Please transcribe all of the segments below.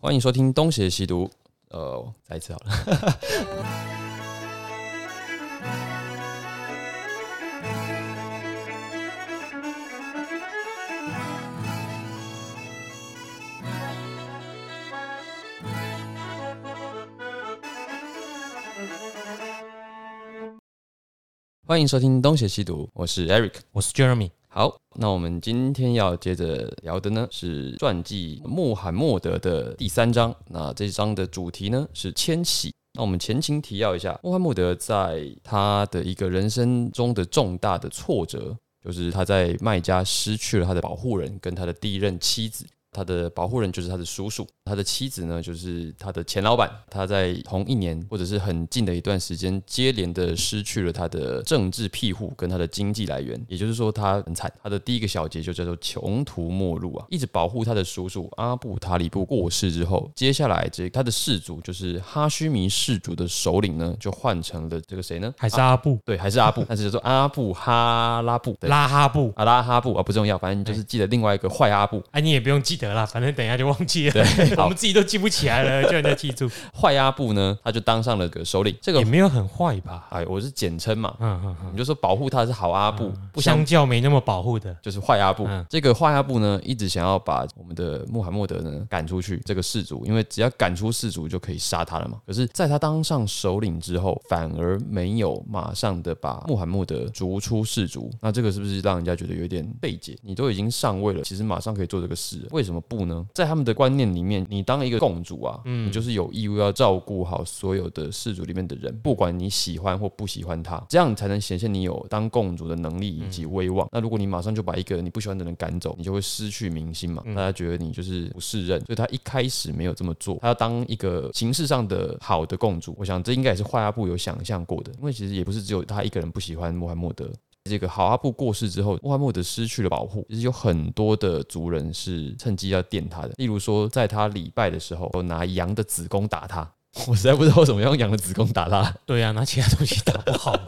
欢迎收听《东邪西毒》。呃，再一次好了。欢迎收听《东邪西毒》，我是 Eric。我是 Jeremy，好，那我们今天要接着聊的呢是传记穆罕默德的第三章。那这章的主题呢是迁徙。那我们前情提要一下，穆罕默德在他的一个人生中的重大的挫折，就是他在麦加失去了他的保护人跟他的第一任妻子。他的保护人就是他的叔叔，他的妻子呢就是他的前老板。他在同一年或者是很近的一段时间，接连的失去了他的政治庇护跟他的经济来源，也就是说他很惨。他的第一个小节就叫做穷途末路啊，一直保护他的叔叔阿布塔里布过世之后，接下来这他的氏族就是哈须弥氏族的首领呢，就换成了这个谁呢？还是阿布、对，还是阿布，但是叫做阿布哈拉布，对拉哈布？啊拉哈布啊，不重要，反正就是记得另外一个坏阿布。哎，你也不用记得啦，反正等一下就忘记了。对 我们自己都记不起来了，叫人家记住，坏阿布呢，他就当上了个首领。这个也没有很坏吧？哎，我是简称嘛，嗯嗯嗯，你就说保护他是好阿布，嗯，不相相较没那么保护的，就是坏阿布。嗯这个坏阿布呢，一直想要把我们的穆罕默德呢赶出去这个氏族，因为只要赶出氏族就可以杀他了嘛。可是，在他当上首领之后，反而没有马上的把穆罕默德逐出氏族。那这个是不是让人家觉得有点费解？你都已经上位了，其实马上可以做这个事，为什么不呢？在他们的观念里面，你当一个共主啊，你就是有义务要照顾好所有的氏族里面的人，不管你喜欢或不喜欢他，这样才能显现你有当共主的能力以及威望。那如果你马上就把一个你不喜欢的人赶走，你就会失去民心嘛，大家觉得你就是不适任，所以他一开始没有这么做，他要当一个形式上的好的共主。我想这应该也是坏阿布有想象过的，因为其实也不是只有他一个人不喜欢穆罕默德。这个好阿布过世之后，穆罕默德失去了保护，其实有很多的族人是趁机要电他的。例如说，在他礼拜的时候，有拿羊的子宫打他。我实在不知道为什么要用羊的子宫打他。对啊，拿其他东西打不好，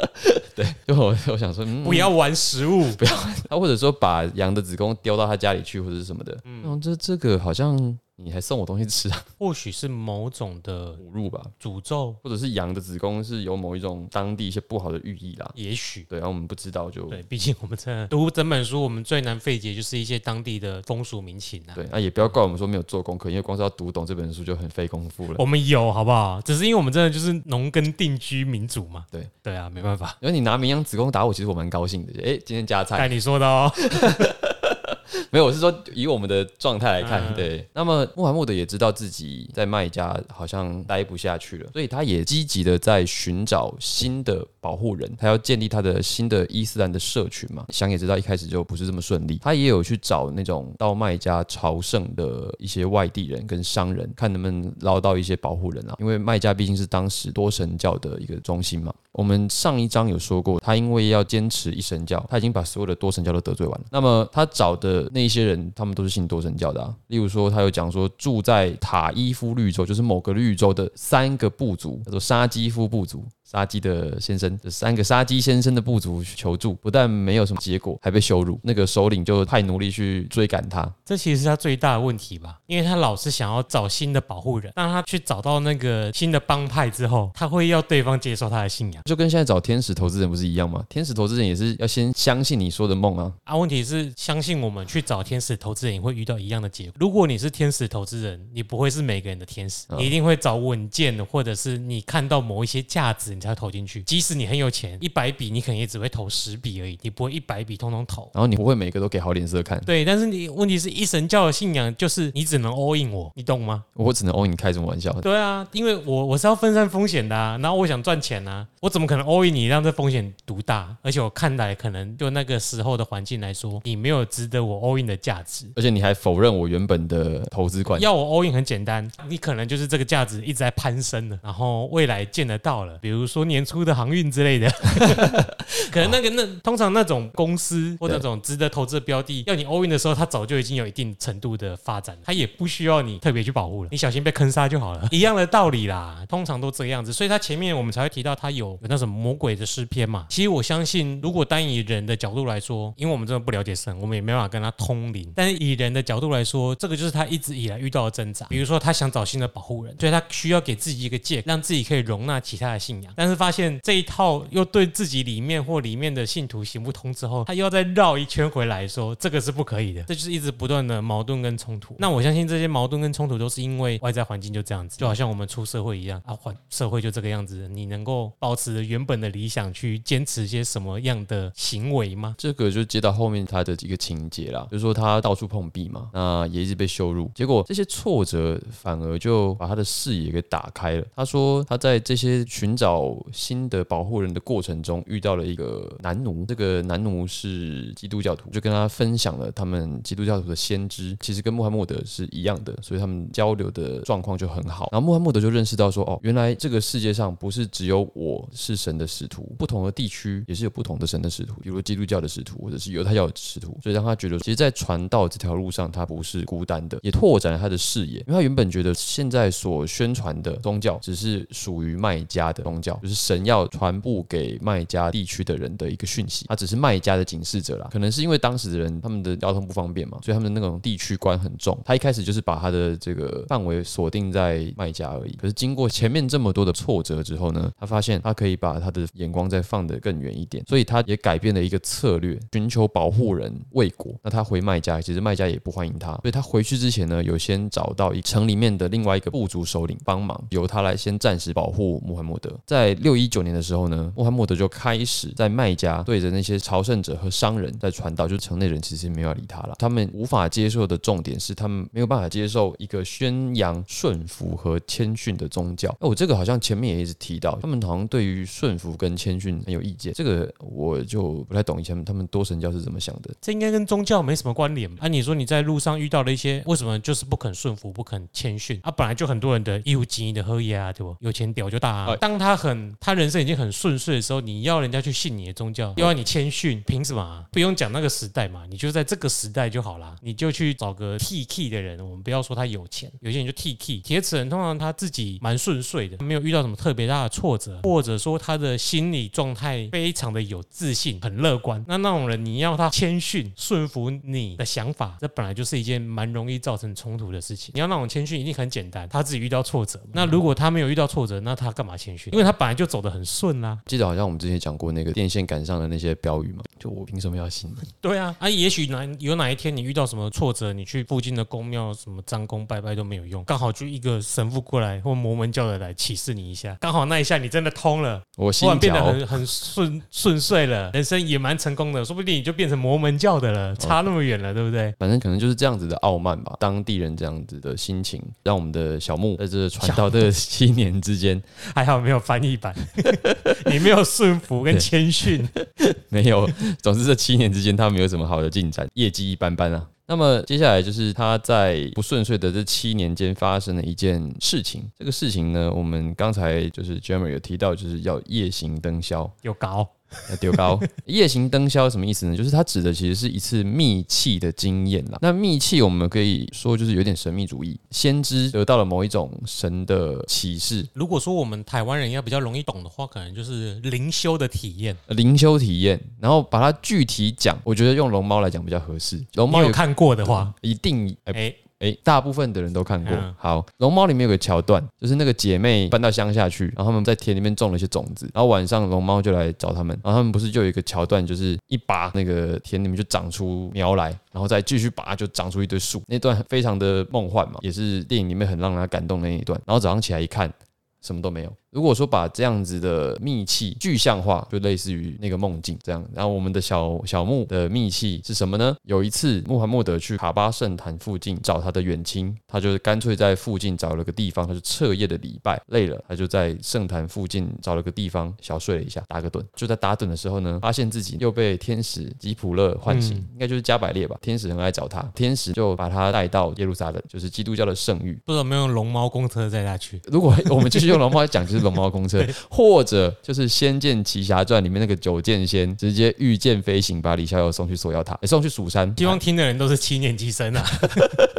对，就我我想说，嗯，不要玩食物。不要 他或者说把羊的子宫丢到他家里去，或者是什么的。嗯，这这个好像你还送我东西吃啊，或许是某种的侮辱吧？诅咒，或者是羊的子宫是有某一种当地一些不好的寓意啦。也许。对，然后我们不知道就对，毕竟我们这读整本书，我们最难费解就是一些当地的风俗民情啊。对，那也不要怪我们说没有做功课，因为光是要读懂这本书就很费功夫了。我们有好不好？只是因为我们真的就是农耕定居民族嘛。对对啊，没办法。因为你拿绵羊子宫打我，其实我蛮高兴的。哎，今天加菜 该你说的哦。没有，我是说以我们的状态来看，嗯对。那么穆罕默德也知道自己在麦加好像待不下去了，所以他也积极的在寻找新的保护人，他要建立他的新的伊斯兰的社群嘛。想也知道一开始就不是这么顺利，他也有去找那种到麦加朝圣的一些外地人跟商人，看能不能捞到一些保护人啊。因为麦加毕竟是当时多神教的一个中心嘛。我们上一章有说过，他因为要坚持一神教，他已经把所有的多神教都得罪完了。那么他找的那些人，他们都是信多神教的。例如说，他有讲说，住在塔伊夫绿洲，就是某个绿洲的三个部族，叫做沙基夫部族。杀鸡的先生，这三个杀鸡先生的部族求助，不但没有什么结果，还被羞辱。那个首领就派奴隶去追赶他，这其实是他最大的问题吧，因为他老是想要找新的保护人，当他去找到那个新的帮派之后，他会要对方接受他的信仰就跟现在找天使投资人不是一样吗？天使投资人也是要先相信你说的梦啊。啊。问题是，相信我们去找天使投资人，也会遇到一样的结果。如果你是天使投资人，你不会是每个人的天使，嗯你一定会找稳健的，或者是你看到某一些价值，你才会投进去。即使你很有钱，一百笔你可能也只会投十笔而已，你不会一百笔通通投。然后你不会每个都给好脸色看，对，但是你问题是一神教的信仰就是你只能 all in 我，你懂吗？我只能 all in，开什么玩笑？对啊，因为我我是要分散风险的啊，然后我想赚钱啊，我怎么可能 all in 你让这风险独大？而且我看来可能就那个时候的环境来说，你没有值得我 all in 的价值。而且你还否认我原本的投资观，要我 all in 很简单，你可能就是这个价值一直在攀升的，然后未来见得到了。比如如说年初的航运之类的，可能那个那通常那种公司或那种值得投资的标的，要你 all in 的时候，它早就已经有一定程度的发展，它也不需要你特别去保护了，你小心被坑杀就好了，一样的道理啦，通常都这个样子，所以它前面我们才会提到它有有那什么魔鬼的诗篇嘛。其实我相信，如果单以人的角度来说，因为我们真的不了解神，我们也没办法跟他通灵，但是以人的角度来说，这个就是他一直以来遇到的挣扎。比如说，他想找新的保护人，所以他需要给自己一个借，让自己可以容纳其他的信仰，但是发现这一套又对自己里面或里面的信徒行不通之后，他又要再绕一圈回来说这个是不可以的，这就是一直不断的矛盾跟冲突。那我相信这些矛盾跟冲突都是因为外在环境就这样子，就好像我们出社会一样啊，环社会就这个样子，你能够保持原本的理想去坚持些什么样的行为吗？这个就接到后面他的一个情节啦，就是说他到处碰壁嘛，那也一直被羞辱，结果这些挫折反而就把他的视野给打开了。他说他在这些寻找新的保护人的过程中遇到了一个男奴，这个男奴是基督教徒，就跟他分享了他们基督教徒的先知其实跟穆罕默德是一样的，所以他们交流的状况就很好。然后穆罕默德就认识到说，哦，原来这个世界上不是只有我是神的使徒，不同的地区也是有不同的神的使徒，比如基督教的使徒或者是犹太教的使徒，所以让他觉得，其实，在传道这条路上，他不是孤单的，也拓展了他的视野。因为他原本觉得现在所宣传的宗教只是属于卖家的宗教，就是神要传播给卖家地区的人的一个讯息，他只是卖家的警示者啦。可能是因为当时的人他们的交通不方便嘛，所以他们的那种地区观很重。他一开始就是把他的这个范围锁定在卖家而已。可是经过前面这么多的挫折之后呢，他发现他可以把他的眼光再放得更远一点，所以他也改变了一个策略，寻求保护人未果。那他回卖家，其实卖家也不欢迎他，所以他回去之前呢，有先找到一城里面的另外一个部族首领帮忙，由他来先暂时保护穆罕默德。在六一九年的时候呢，穆罕默德就开始在卖家对着那些朝圣者和商人在传道，就城内人其实没有理他了。他们无法接受的重点是，他们没有办法接受一个宣扬顺服和谦逊的宗教。那我这个好像前面也一直提到，他们好像对于顺服跟谦逊很有意见。这个我就不太懂以前他们多神教是怎么想的。这应该跟宗教没什么关联吧？啊，你说你在路上遇到了一些，为什么就是不肯顺服、不肯谦逊啊？本来就很多人的义务经营的喝呀啊，对不？有钱屌就大啊。当他很他人生已经很顺遂的时候，你要人家去信你的宗教，又要你谦逊，凭什么啊？不用讲那个时代嘛，你就在这个时代就好啦。你就去找个 T K 的人，我们不要说他有钱，有些人就 T K 铁齿人，通常他自己蛮顺遂的，没有遇到什么特别大的挫折，或者说他的心理状态非常的有自信，很乐观。那那种人，你要他谦逊、顺服你的想法，这本来就是一件蛮容易造成冲突的事情。你要那种谦逊，一定很简单，他自己遇到挫折。那如果他没有遇到挫折，那他干嘛谦逊？因为他本来就走得很顺啦。记得好像我们之前讲过那个电线杆上的那些标语嘛，就我凭什么要信？对啊，啊，也许哪有哪一天你遇到什么挫折，你去附近的宫庙什么张公拜拜都没有用，刚好就一个神父过来或摩门教的来启示你一下，刚好那一下你真的通了，我心突然变得很很顺顺遂了，人生也蛮成功的，说不定你就变成摩门教的了，差那么远了，对不对？反正可能就是这样子的傲慢吧，当地人这样子的心情，让我们的小木在这传到这七年之间，还好没有翻译版，你没有顺服跟谦逊，没有，总之这七年之间他没有什么好的进展，业绩一般般啊。那么接下来就是他在不顺遂的这七年间发生的一件事情。这个事情呢，我们刚才就是 Jammer 有提到，就是要夜行灯宵。有高。要丢高，夜行灯宵什么意思呢？就是它指的其实是一次密契的经验啦。那密契我们可以说就是有点神秘主义，先知得到了某一种神的启示，如果说我们台湾人要比较容易懂的话，可能就是灵修的体验。灵修体验，然后把它具体讲，我觉得用龙猫来讲比较合适。龙猫你有看过的话，一定哎哎，哎，大部分的人都看过。嗯好，龙猫里面有个桥段，就是那个姐妹搬到乡下去，然后他们在田里面种了一些种子，然后晚上龙猫就来找他们，然后他们不是就有一个桥段，就是一拔那个田里面就长出苗来，然后再继续拔就长出一堆树，那段非常的梦幻嘛，也是电影里面很让人感动的那一段。然后早上起来一看，什么都没有。如果说把这样子的秘器具象化，就类似于那个梦境这样。然后我们的小小木的秘器是什么呢？有一次穆罕默德去卡巴圣坛附近找他的远亲，他就是干脆在附近找了个地方，他就彻夜的礼拜，累了他就在圣坛附近找了个地方小睡了一下，打个盹。就在打盹的时候呢，发现自己又被天使吉普勒唤醒，应该就是加百列吧。天使很爱找他，天使就把他带到耶路撒冷，就是基督教的圣域。不知道没有用龙猫公车载下去。如果我们继续用龙猫讲，就是是龙猫公车，或者就是《仙剑奇侠传》里面那个九剑仙直接御剑飞行，把李逍遥送去锁妖塔，送去蜀山。希望听的人都是七年级生啊。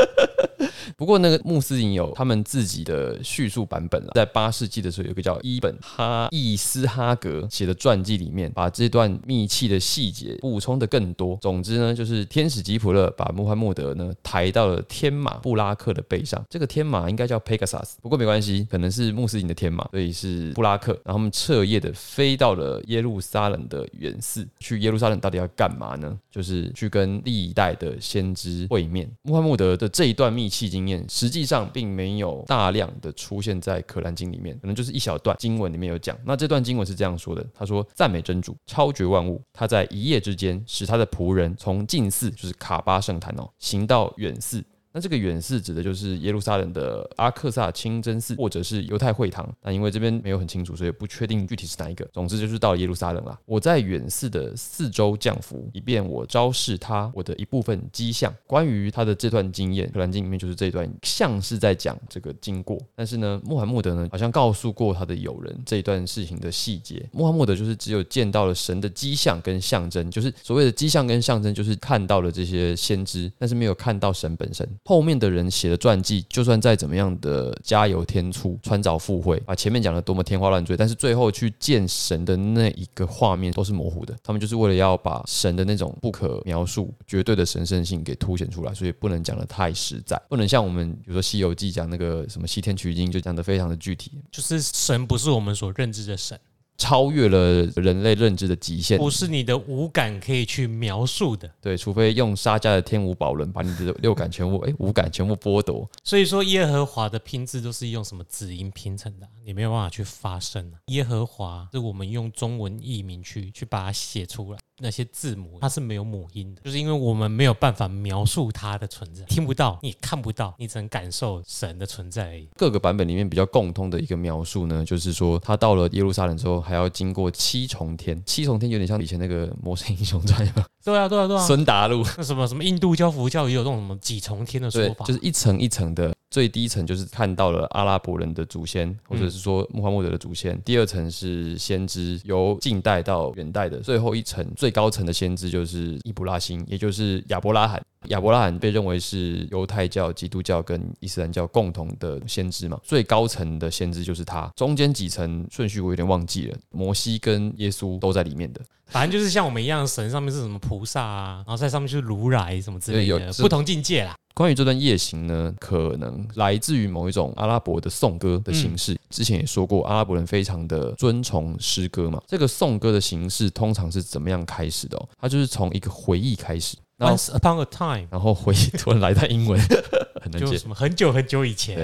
不过那个穆斯林有他们自己的叙述版本了，在八世纪的时候，有个叫伊本哈伊斯哈格写的传记里面，把这段密契的细节补充的更多。总之呢，就是天使吉普勒把穆罕默德呢抬到了天马布拉克的背上，这个天马应该叫 Pegasus，不过没关系，可能是穆斯林的天马，所以是布拉克。然后他们彻夜的飞到了耶路撒冷的远寺，去耶路撒冷到底要干嘛呢？就是去跟历代的先知会面。穆罕默德的这一段密契经验。实际上并没有大量的出现在《可兰经》里面，可能就是一小段经文里面有讲。那这段经文是这样说的：他说，赞美真主，超绝万物。他在一夜之间使他的仆人从近寺，就是卡巴圣坛哦，行到远寺。那这个远寺指的就是耶路撒冷的阿克萨清真寺，或者是犹太会堂。那因为这边没有很清楚，所以不确定具体是哪一个。总之就是到耶路撒冷了。我在远寺的四周降服，以便我昭示他我的一部分迹象。关于他的这段经验，《可兰经》里面就是这段像是在讲这个经过。但是呢，穆罕默德呢好像告诉过他的友人这一段事情的细节。穆罕默德就是只有见到了神的迹象跟象征，就是所谓的迹象跟象征，就是看到了这些先知，但是没有看到神本身。后面的人写的传记，就算再怎么样的加油添醋、穿凿附会，把前面讲的多么天花乱坠，但是最后去见神的那一个画面都是模糊的。他们就是为了要把神的那种不可描述、绝对的神圣性给凸显出来，所以不能讲的太实在，不能像我们比如说《西游记》讲那个什么西天取经，就讲的非常的具体，就是神不是我们所认知的神。超越了人类认知的极限，不是你的五感可以去描述的。对，除非用沙家的天无宝轮把你的六感全部哎五感全部剥夺。所以说，耶和华的拼字都是用什么子音拼成的，你没有办法去发声啊。耶和华是我们用中文译名去去把它写出来。那些字母它是没有母音的，就是因为我们没有办法描述它的存在，听不到，你看不到，你只能感受神的存在而已。各个版本里面比较共通的一个描述呢，就是说他到了耶路撒冷之后，还要经过七重天。七重天有点像以前那个《魔神英雄传》吗？对啊，对啊，对啊。孙达路那什么什么印度教、佛教也有这种什么几重天的说法，就是一层一层的。最低层就是看到了阿拉伯人的祖先，或者是说穆罕默德的祖先。第二层是先知，由近代到远代的。最后一层最高层的先知就是伊布拉辛，也就是亚伯拉罕。亚伯拉罕被认为是犹太教、基督教跟伊斯兰教共同的先知嘛。最高层的先知就是他，中间几层顺序我有点忘记了。摩西跟耶稣都在里面的。反正就是像我们一样，神上面是什么菩萨啊，然后在上面就是如来什么之类的，不同境界啦。关于这段夜行呢，可能来自于某一种阿拉伯的颂歌的形式。之前也说过，阿拉伯人非常的尊崇诗歌嘛。这个颂歌的形式通常是怎么样开始的？哦？它就是从一个回忆开始。Once upon a time，然后回忆突然来到英文，很难解。什么很久很久以前？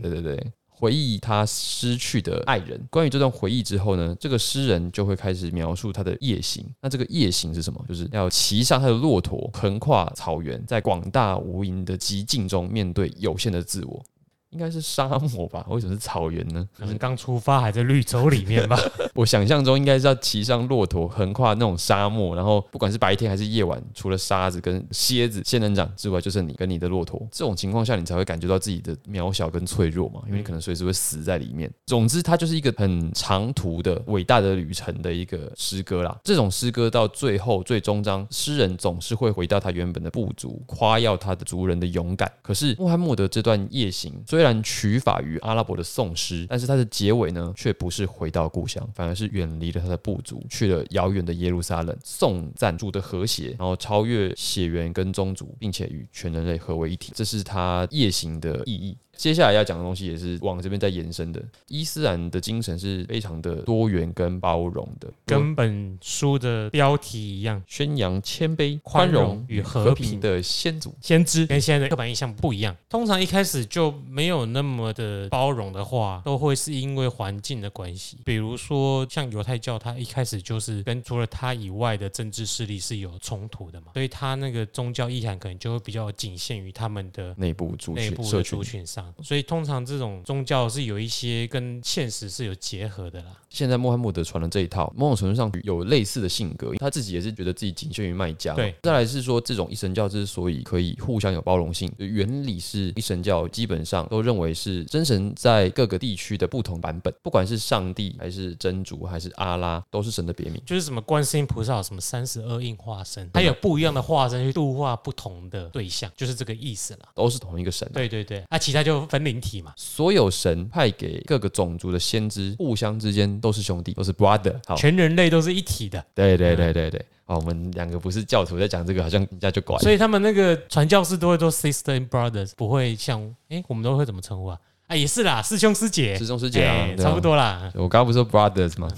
对对对。回忆他失去的爱人。关于这段回忆之后呢，这个诗人就会开始描述他的夜行。那这个夜行是什么？就是要骑上他的骆驼，横跨草原，在广大无垠的寂静中面对有限的自我。应该是沙漠吧？为什么是草原呢？可能刚出发还在绿洲里面吧。我想象中应该是要骑上骆驼横跨那种沙漠，然后不管是白天还是夜晚，除了沙子跟蝎子、仙人掌之外，就是你跟你的骆驼。这种情况下，你才会感觉到自己的渺小跟脆弱嘛，因为你可能随时会死在里面。总之，它就是一个很长途的伟大的旅程的一个诗歌啦。这种诗歌到最后最终章，诗人总是会回到他原本的部族，夸耀他的族人的勇敢。可是穆罕默德这段夜行。虽然取法于阿拉伯的宋诗，但是它的结尾呢，却不是回到故乡，反而是远离了他的部族，去了遥远的耶路撒冷，颂赞助的和谐，然后超越血缘跟宗族，并且与全人类合为一体。这是他夜行的意义。接下来要讲的东西也是往这边在延伸的。伊斯兰的精神是非常的多元跟包容的，跟本书的标题一样，宣扬谦卑、宽容与和平的先祖先知，跟现在的刻板印象不一样。通常一开始就没有那么的包容的话，都会是因为环境的关系。比如说像犹太教，它一开始就是跟除了它以外的政治势力是有冲突的嘛，所以它那个宗教意涵可能就会比较仅限于他们的内部族内部的族群上。啊，所以通常这种宗教是有一些跟现实是有结合的啦。现在穆罕默德传的这一套，某种程度上有类似的性格，他自己也是觉得自己仅限于卖家。对，再来是说，这种一神教之所以可以互相有包容性，原理是一神教基本上都认为是真神在各个地区的不同版本，不管是上帝还是真主还是阿拉，都是神的别名。就是什么观世音菩萨什么三十二应化身，它有不一样的化身去度化不同的对象，就是这个意思了。都是同一个神。对对对，啊，其他就分灵体嘛。所有神派给各个种族的先知，互相之间都是兄弟，都是 brother。好，全人类都是一体的。对对对对对。哦，我们两个不是教徒在讲这个，好像人家就管。所以他们那个传教士都会说 sister and brothers，不会像哎，我们都会怎么称呼啊？啊，也是啦，师兄师姐，师兄师姐啊，差不多啦。我刚刚不是说 brothers 吗？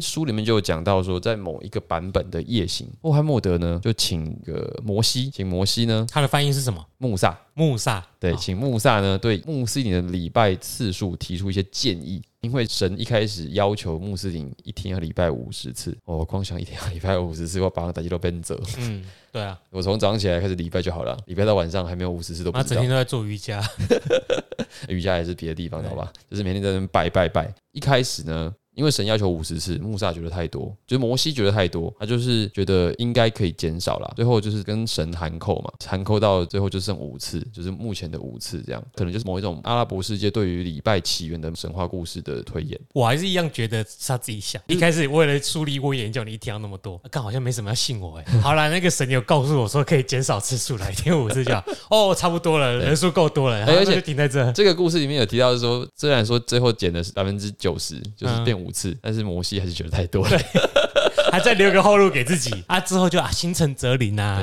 书里面就有讲到说，在某一个版本的夜行，穆罕默德呢就请个摩西，请摩西呢，他的翻译是什么？穆萨，穆萨，对，请穆萨呢对穆斯林的礼拜次数提出一些建议，因为神一开始要求穆斯林一天要礼拜五十次，我光想一天要礼拜五十次，我把他打击都变折。嗯，对啊，我从早上起来开始礼拜就好了，礼拜到晚上还没有五十次都不知道。他整天都在做瑜伽。瑜伽也是别的地方，好吧？就是每天在那边拜拜拜。一开始呢。因为神要求五十次，穆萨觉得太多，就是摩西觉得太多，他就是觉得应该可以减少啦。最后就是跟神含扣嘛，含扣到最后就剩五次，就是目前的五次这样，可能就是某一种阿拉伯世界对于礼拜起源的神话故事的推演。我还是一样觉得他自己想，一开始为了梳理我眼角，你一听到那么多，看好像没什么要信我哎。好了，那个神有告诉我说可以减少次数来，一天五次就好。哦，差不多了，人数够多了，而且停在这。这个故事里面有提到说，虽然说最后减的是百分之九十，就是变五次，但是摩西。还是觉得太多了，还再留个后路给自己啊！之后就啊，心诚则灵啊。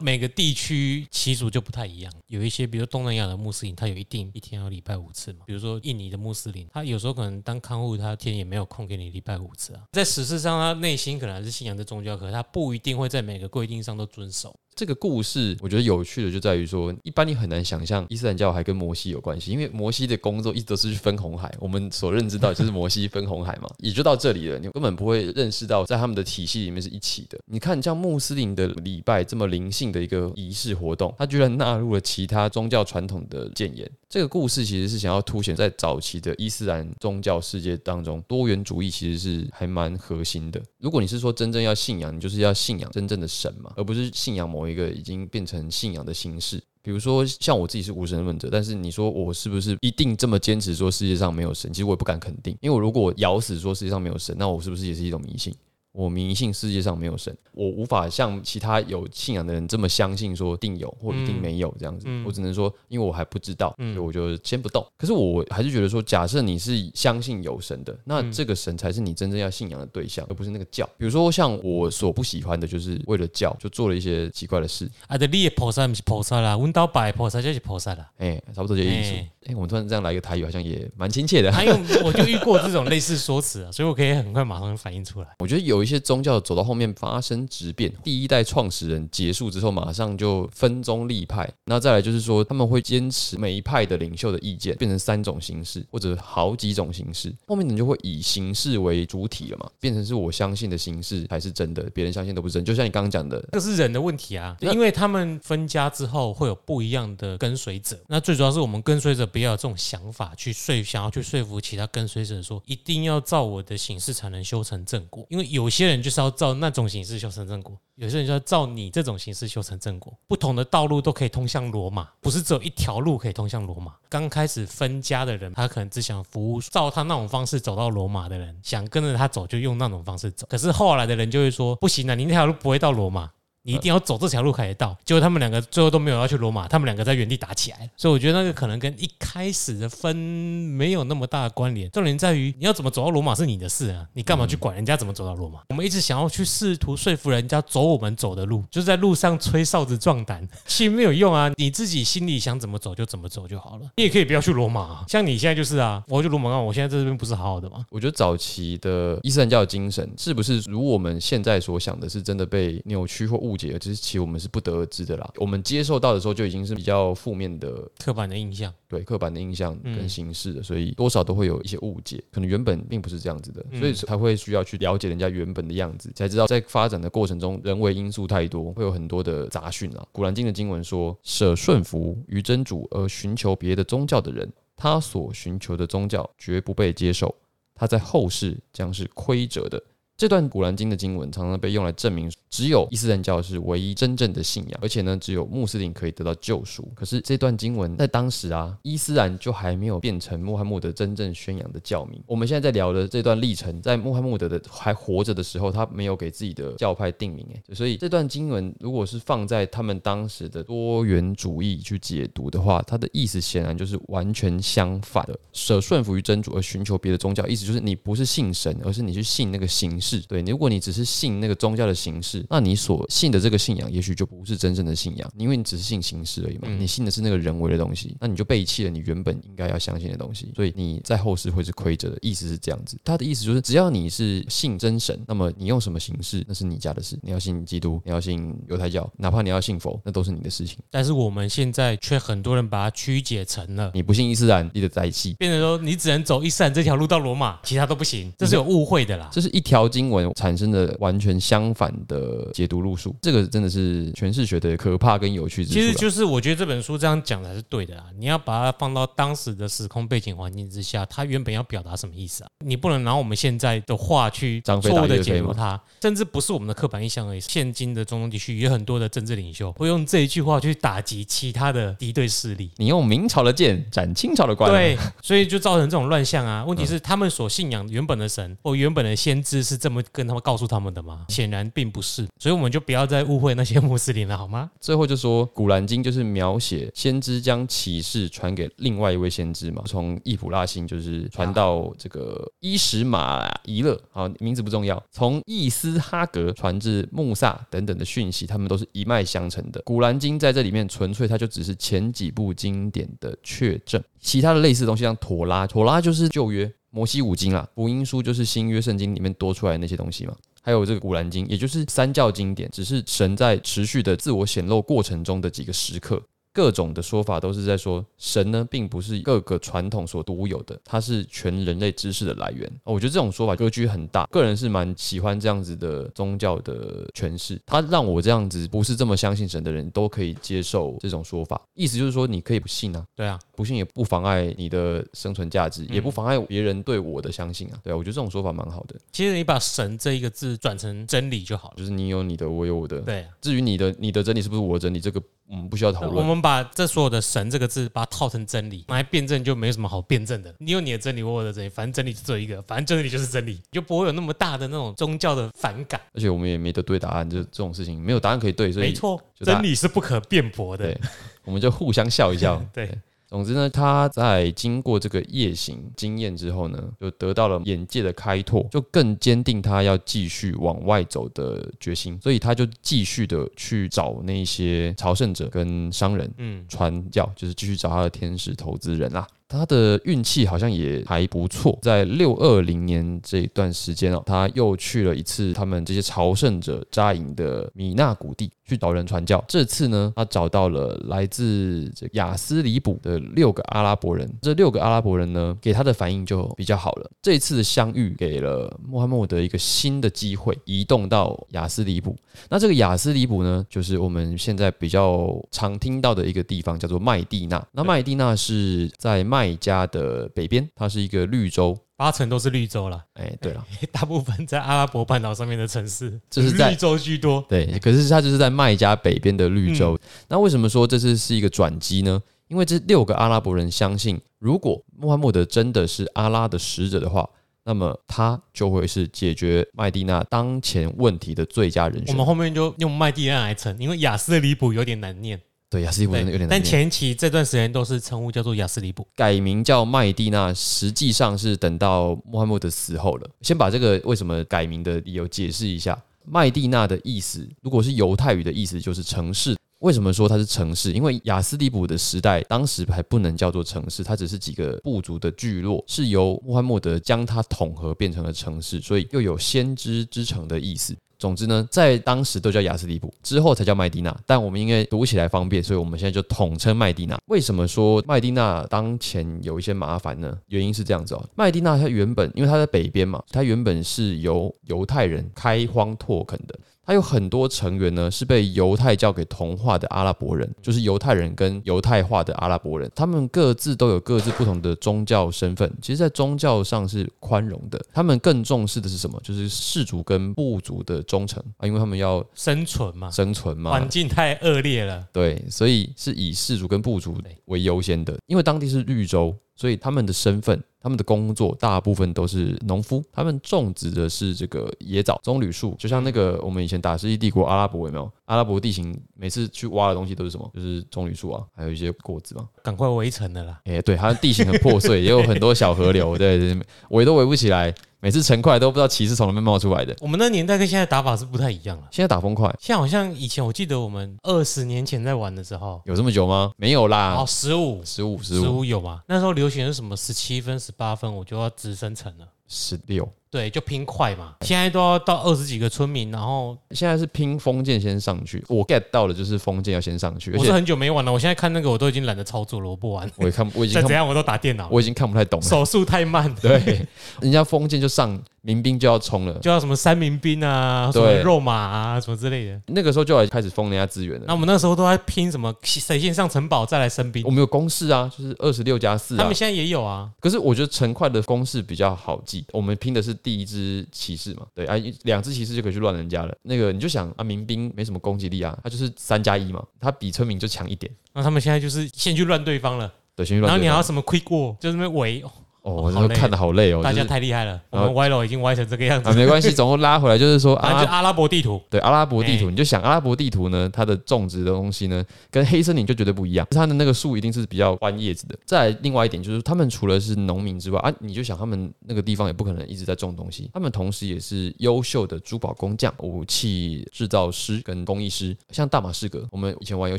每个地区习俗就不太一样，有一些比如东南亚的穆斯林，他有一定一天要礼拜五次嘛。比如说印尼的穆斯林，他有时候可能当看护，他天也没有空给你礼拜五次啊。在实事上，他内心可能还是信仰的宗教，可是他不一定会在每个规定上都遵守。这个故事我觉得有趣的就在于说，一般你很难想象伊斯兰教还跟摩西有关系，因为摩西的工作一直都是去分红海。我们所认知到就是摩西分红海嘛，也就到这里了。你根本不会认识到在他们的体系里面是一起的。你看，像穆斯林的礼拜这么灵性的一个仪式活动，它居然纳入了其他宗教传统的谏言。这个故事其实是想要凸显在早期的伊斯兰宗教世界当中，多元主义其实是还蛮核心的。如果你是说真正要信仰，你就是要信仰真正的神嘛，而不是信仰某一个已经变成信仰的形式。比如说，像我自己是无神论者，但是你说我是不是一定这么坚持说世界上没有神？其实我也不敢肯定，因为我如果咬死说世界上没有神，那我是不是也是一种迷信？我迷信世界上没有神，我无法像其他有信仰的人这么相信说定有或一定没有这样子。我只能说，因为我还不知道，所以我就先不动。可是我还是觉得说，假设你是相信有神的，那这个神才是你真正要信仰的对象，而不是那个教。比如说，像我所不喜欢的，就是为了教就做了一些奇怪的事。啊，对你的菩萨不是菩萨啦，温刀白菩萨就是菩萨啦。哎，差不多这意思。哎，我们突然这样来一个台语，好像也蛮亲切的。还有，我就遇过这种类似说辞啊，所以我可以很快马上反应出来。我觉得有一些宗教走到后面发生质变，第一代创始人结束之后，马上就分宗立派。那再来就是说，他们会坚持每一派的领袖的意见，变成三种形式或者好几种形式。后面你就会以形式为主体了嘛，变成是我相信的形式才是真的，别人相信都不是真。就像你刚刚讲的，这是人的问题啊，因为他们分家之后会有不一样的跟随者。那最主要是我们跟随者。不要有这种想法去说，想要去说服其他跟随者说，一定要照我的形式才能修成正果。因为有有些人就是要照那种形式修成正果，有些人就要照你这种形式修成正果。不同的道路都可以通向罗马，不是只有一条路可以通向罗马。刚开始分家的人，他可能只想服务，照他那种方式走到罗马的人，想跟着他走就用那种方式走。可是后来的人就会说，不行啊，你那条路不会到罗马。你一定要走这条路才到，结果他们两个最后都没有要去罗马，他们两个在原地打起来所以我觉得那个可能跟一开始的分没有那么大的关联。重点在于你要怎么走到罗马是你的事啊，你干嘛去管人家怎么走到罗马？我们一直想要去试图说服人家走我们走的路，就是在路上吹哨子壮胆，其实没有用啊。你自己心里想怎么走就怎么走就好了。你也可以不要去罗马，啊像你现在就是啊，我去罗马啊，我现在在这边不是好好的吗？我觉得早期的伊斯兰教精神是不是如我们现在所想的，是真的被扭曲或误？误解，其实其实我们是不得而知的啦。我们接受到的时候就已经是比较负面的刻板的印象。对刻板的印象跟形式的，所以多少都会有一些误解，可能原本并不是这样子的，所以才会需要去了解人家原本的样子，才知道在发展的过程中，人为因素太多，会有很多的杂讯啊。古兰经的经文说：“舍顺服于真主而寻求别的宗教的人，他所寻求的宗教绝不被接受，他在后世将是亏折的。”这段古兰经的经文常常被用来证明，只有伊斯兰教是唯一真正的信仰，而且呢，只有穆斯林可以得到救赎。可是这段经文在当时啊，伊斯兰就还没有变成穆罕默德真正宣扬的教名。我们现在在聊的这段历程，在穆罕默德的还活着的时候，他没有给自己的教派定名，诶，所以这段经文如果是放在他们当时的多元主义去解读的话，它的意思显然就是完全相反的。舍顺服于真主而寻求别的宗教，意思就是你不是信神，而是你去信那个形式。是对，如果你只是信那个宗教的形式，那你所信的这个信仰，也许就不是真正的信仰，因为你只是信形式而已嘛。你信的是那个人为的东西，那你就背弃了你原本应该要相信的东西，所以你在后世会是亏着的。意思是这样子，他的意思就是，只要你是信真神，那么你用什么形式，那是你家的事。你要信基督，你要信犹太教，哪怕你要信佛，那都是你的事情。但是我们现在却很多人把它曲解成了，你不信伊斯兰，你的在戏，变成说你只能走伊斯兰这条路到罗马，其他都不行，这是有误会的啦。这是一条经文产生的完全相反的解读路数，这个真的是诠释学的可怕跟有趣之处。其实就是我觉得这本书这样讲才是对的啊！你要把它放到当时的时空背景环境之下，它原本要表达什么意思啊？你不能拿我们现在的话去错误的解读它，甚至不是我们的刻板印象而已。现今的中东地区也有很多的政治领袖会用这一句话去打击其他的敌对势力。你用明朝的剑斩清朝的官，对，所以就造成这种乱象啊！问题是他们所信仰原本的神或原本的先知是这么跟他们告诉他们的吗？显然并不是，所以我们就不要再误会那些穆斯林了，好吗？最后就说《古兰经》就是描写先知将启示传给另外一位先知嘛，从易卜拉欣就是传到这个伊什马仪勒，好名字不重要，从伊斯哈格传至穆萨等等的讯息，他们都是一脉相承的。《古兰经》在这里面纯粹它就只是前几部经典的确证，其他的类似东西像妥拉，妥拉就是旧约。摩西五经啊，福音书就是新约圣经里面多出来的那些东西嘛，还有这个古兰经，也就是三教经典，只是神在持续的自我显露过程中的几个时刻。各种的说法都是在说，神呢并不是各个传统所独有的，它是全人类知识的来源。我觉得这种说法格局很大，个人是蛮喜欢这样子的宗教的诠释。它让我这样子不是这么相信神的人都可以接受这种说法，意思就是说你可以不信啊，对啊，不信也不妨碍你的生存价值，也不妨碍别人对我的相信啊。对啊，我觉得这种说法蛮好的。其实你把神这一个字转成真理就好了，就是你有你的，我有我的。对，至于你的你的真理是不是我的真理，这个。我们不需要讨论。我们把这所有的“神”这个字，把它套成真理，拿来辩证，就没有什么好辩证的。你有你的真理，我有的真理，反正真理只有一个，反正真理就是真理，就不会有那么大的那种宗教的反感。而且我们也没得对答案，就这种事情没有答案可以对，所以没错，真理是不可辩驳的。我们就互相笑一笑。对。总之呢，他在经过这个夜行经验之后呢，就得到了眼界的开拓，就更坚定他要继续往外走的决心。所以他就继续的去找那些朝圣者跟商人，嗯，传教，就是继续找他的天使投资人啦。他的运气好像也还不错，在六二零年这一段时间哦，他又去了一次他们这些朝圣者扎营的米纳谷地，去找人传教。这次呢，他找到了来自这雅斯里卜的六个阿拉伯人。这六个阿拉伯人呢，给他的反应就比较好了。这次的相遇给了穆罕默德一个新的机会，移动到雅斯里卜。那这个雅斯里卜呢，就是我们现在比较常听到的一个地方，叫做麦地那。那麦地那是在麦加的北边，它是一个绿洲，八成都是绿洲了。哎，对了，大部分在阿拉伯半岛上面的城市，就是在绿洲居多。对，可是它就是在麦加北边的绿洲。那为什么说这次是一个转机呢？因为这六个阿拉伯人相信，如果穆罕默德真的是阿拉的使者的话，那么他就会是解决麦地那当前问题的最佳人选。我们后面就用麦地那来称，因为亚斯里卜有点难念。对，雅斯里卜有点难但前期这段时间都是称呼叫做亚斯里卜，改名叫麦地那，实际上是等到穆罕默德死后了。先把这个为什么改名的理由解释一下。麦地那的意思，如果是犹太语的意思，就是城市。为什么说它是城市？因为雅斯里卜的时代，当时还不能叫做城市，它只是几个部族的聚落，是由穆罕默德将它统合变成了城市，所以又有先知之城的意思。总之呢，在当时都叫雅斯迪普，之后才叫麦迪娜。但我们因为读起来方便，所以我们现在就统称麦迪娜。为什么说麦迪娜当前有一些麻烦呢？原因是这样子哦，麦迪娜它原本因为它在北边嘛，它原本是由犹太人开荒拓垦的。它有很多成员呢，是被犹太教给同化的阿拉伯人，就是犹太人跟犹太化的阿拉伯人，他们各自都有各自不同的宗教身份。其实，在宗教上是宽容的，他们更重视的是什么？就是氏族跟部族的忠诚啊，因为他们要生存嘛，生存嘛，环境太恶劣了。对，所以是以氏族跟部族为优先的，因为当地是绿洲。所以他们的身份、他们的工作大部分都是农夫，他们种植的是这个野枣、棕榈树，就像那个我们以前打世纪帝国阿拉伯有没有？阿拉伯地形每次去挖的东西都是什么？就是棕榈树啊，还有一些果子嘛。赶快围城的啦！哎，对，它的地形很破碎，也有很多小河流，对对，围都围不起来。每次成块都不知道棋是从哪边冒出来的。我们那年代跟现在打法是不太一样了。现在打风快，现在好像以前我记得我们二十年前在玩的时候，有这么久吗？没有啦。哦，十五，十五，十五有吗？那时候流行是什么？十七分、十八分，我就要直升层了。十六。对，就拼快嘛。现在都要到二十几个村民，然后现在是拼封建先上去。我 get 到的，就是封建要先上去。我是很久没玩了，我现在看那个我都已经懒得操作了，我不玩。我也看，我已经怎样我都打电脑，我已经看不太懂，手速太慢。对，人家封建就上。民兵就要冲了，就要什么三民兵啊，什么肉马啊，什么之类的。那个时候就要开始封人家资源了。那我们那时候都在拼什么？谁先上城堡再来升兵？我们有公式啊，就是二十六加四。他们现在也有啊。可是我觉得城块的公式比较好记。我们拼的是第一支骑士嘛，对啊，两支骑士就可以去乱人家了。那个你就想啊，民兵没什么攻击力啊，他就是三加一嘛，他比村民就强一点。那他们现在就是先去乱对方了，对，先去乱。然后你还要什么 quick war，就是那围。哦，我看的好累哦，大家太厉害了，我们歪楼已经歪成这个样子。啊，没关系，总共拉回来就是说啊，就阿拉伯地图，对，阿拉伯地图，你就想阿拉伯地图呢，它的种植的东西呢，跟黑森林就绝对不一样，它的那个树一定是比较弯叶子的。再另外一点就是，他们除了是农民之外啊，你就想他们那个地方也不可能一直在种东西，他们同时也是优秀的珠宝工匠、武器制造师跟工艺师，像大马士革，我们以前玩游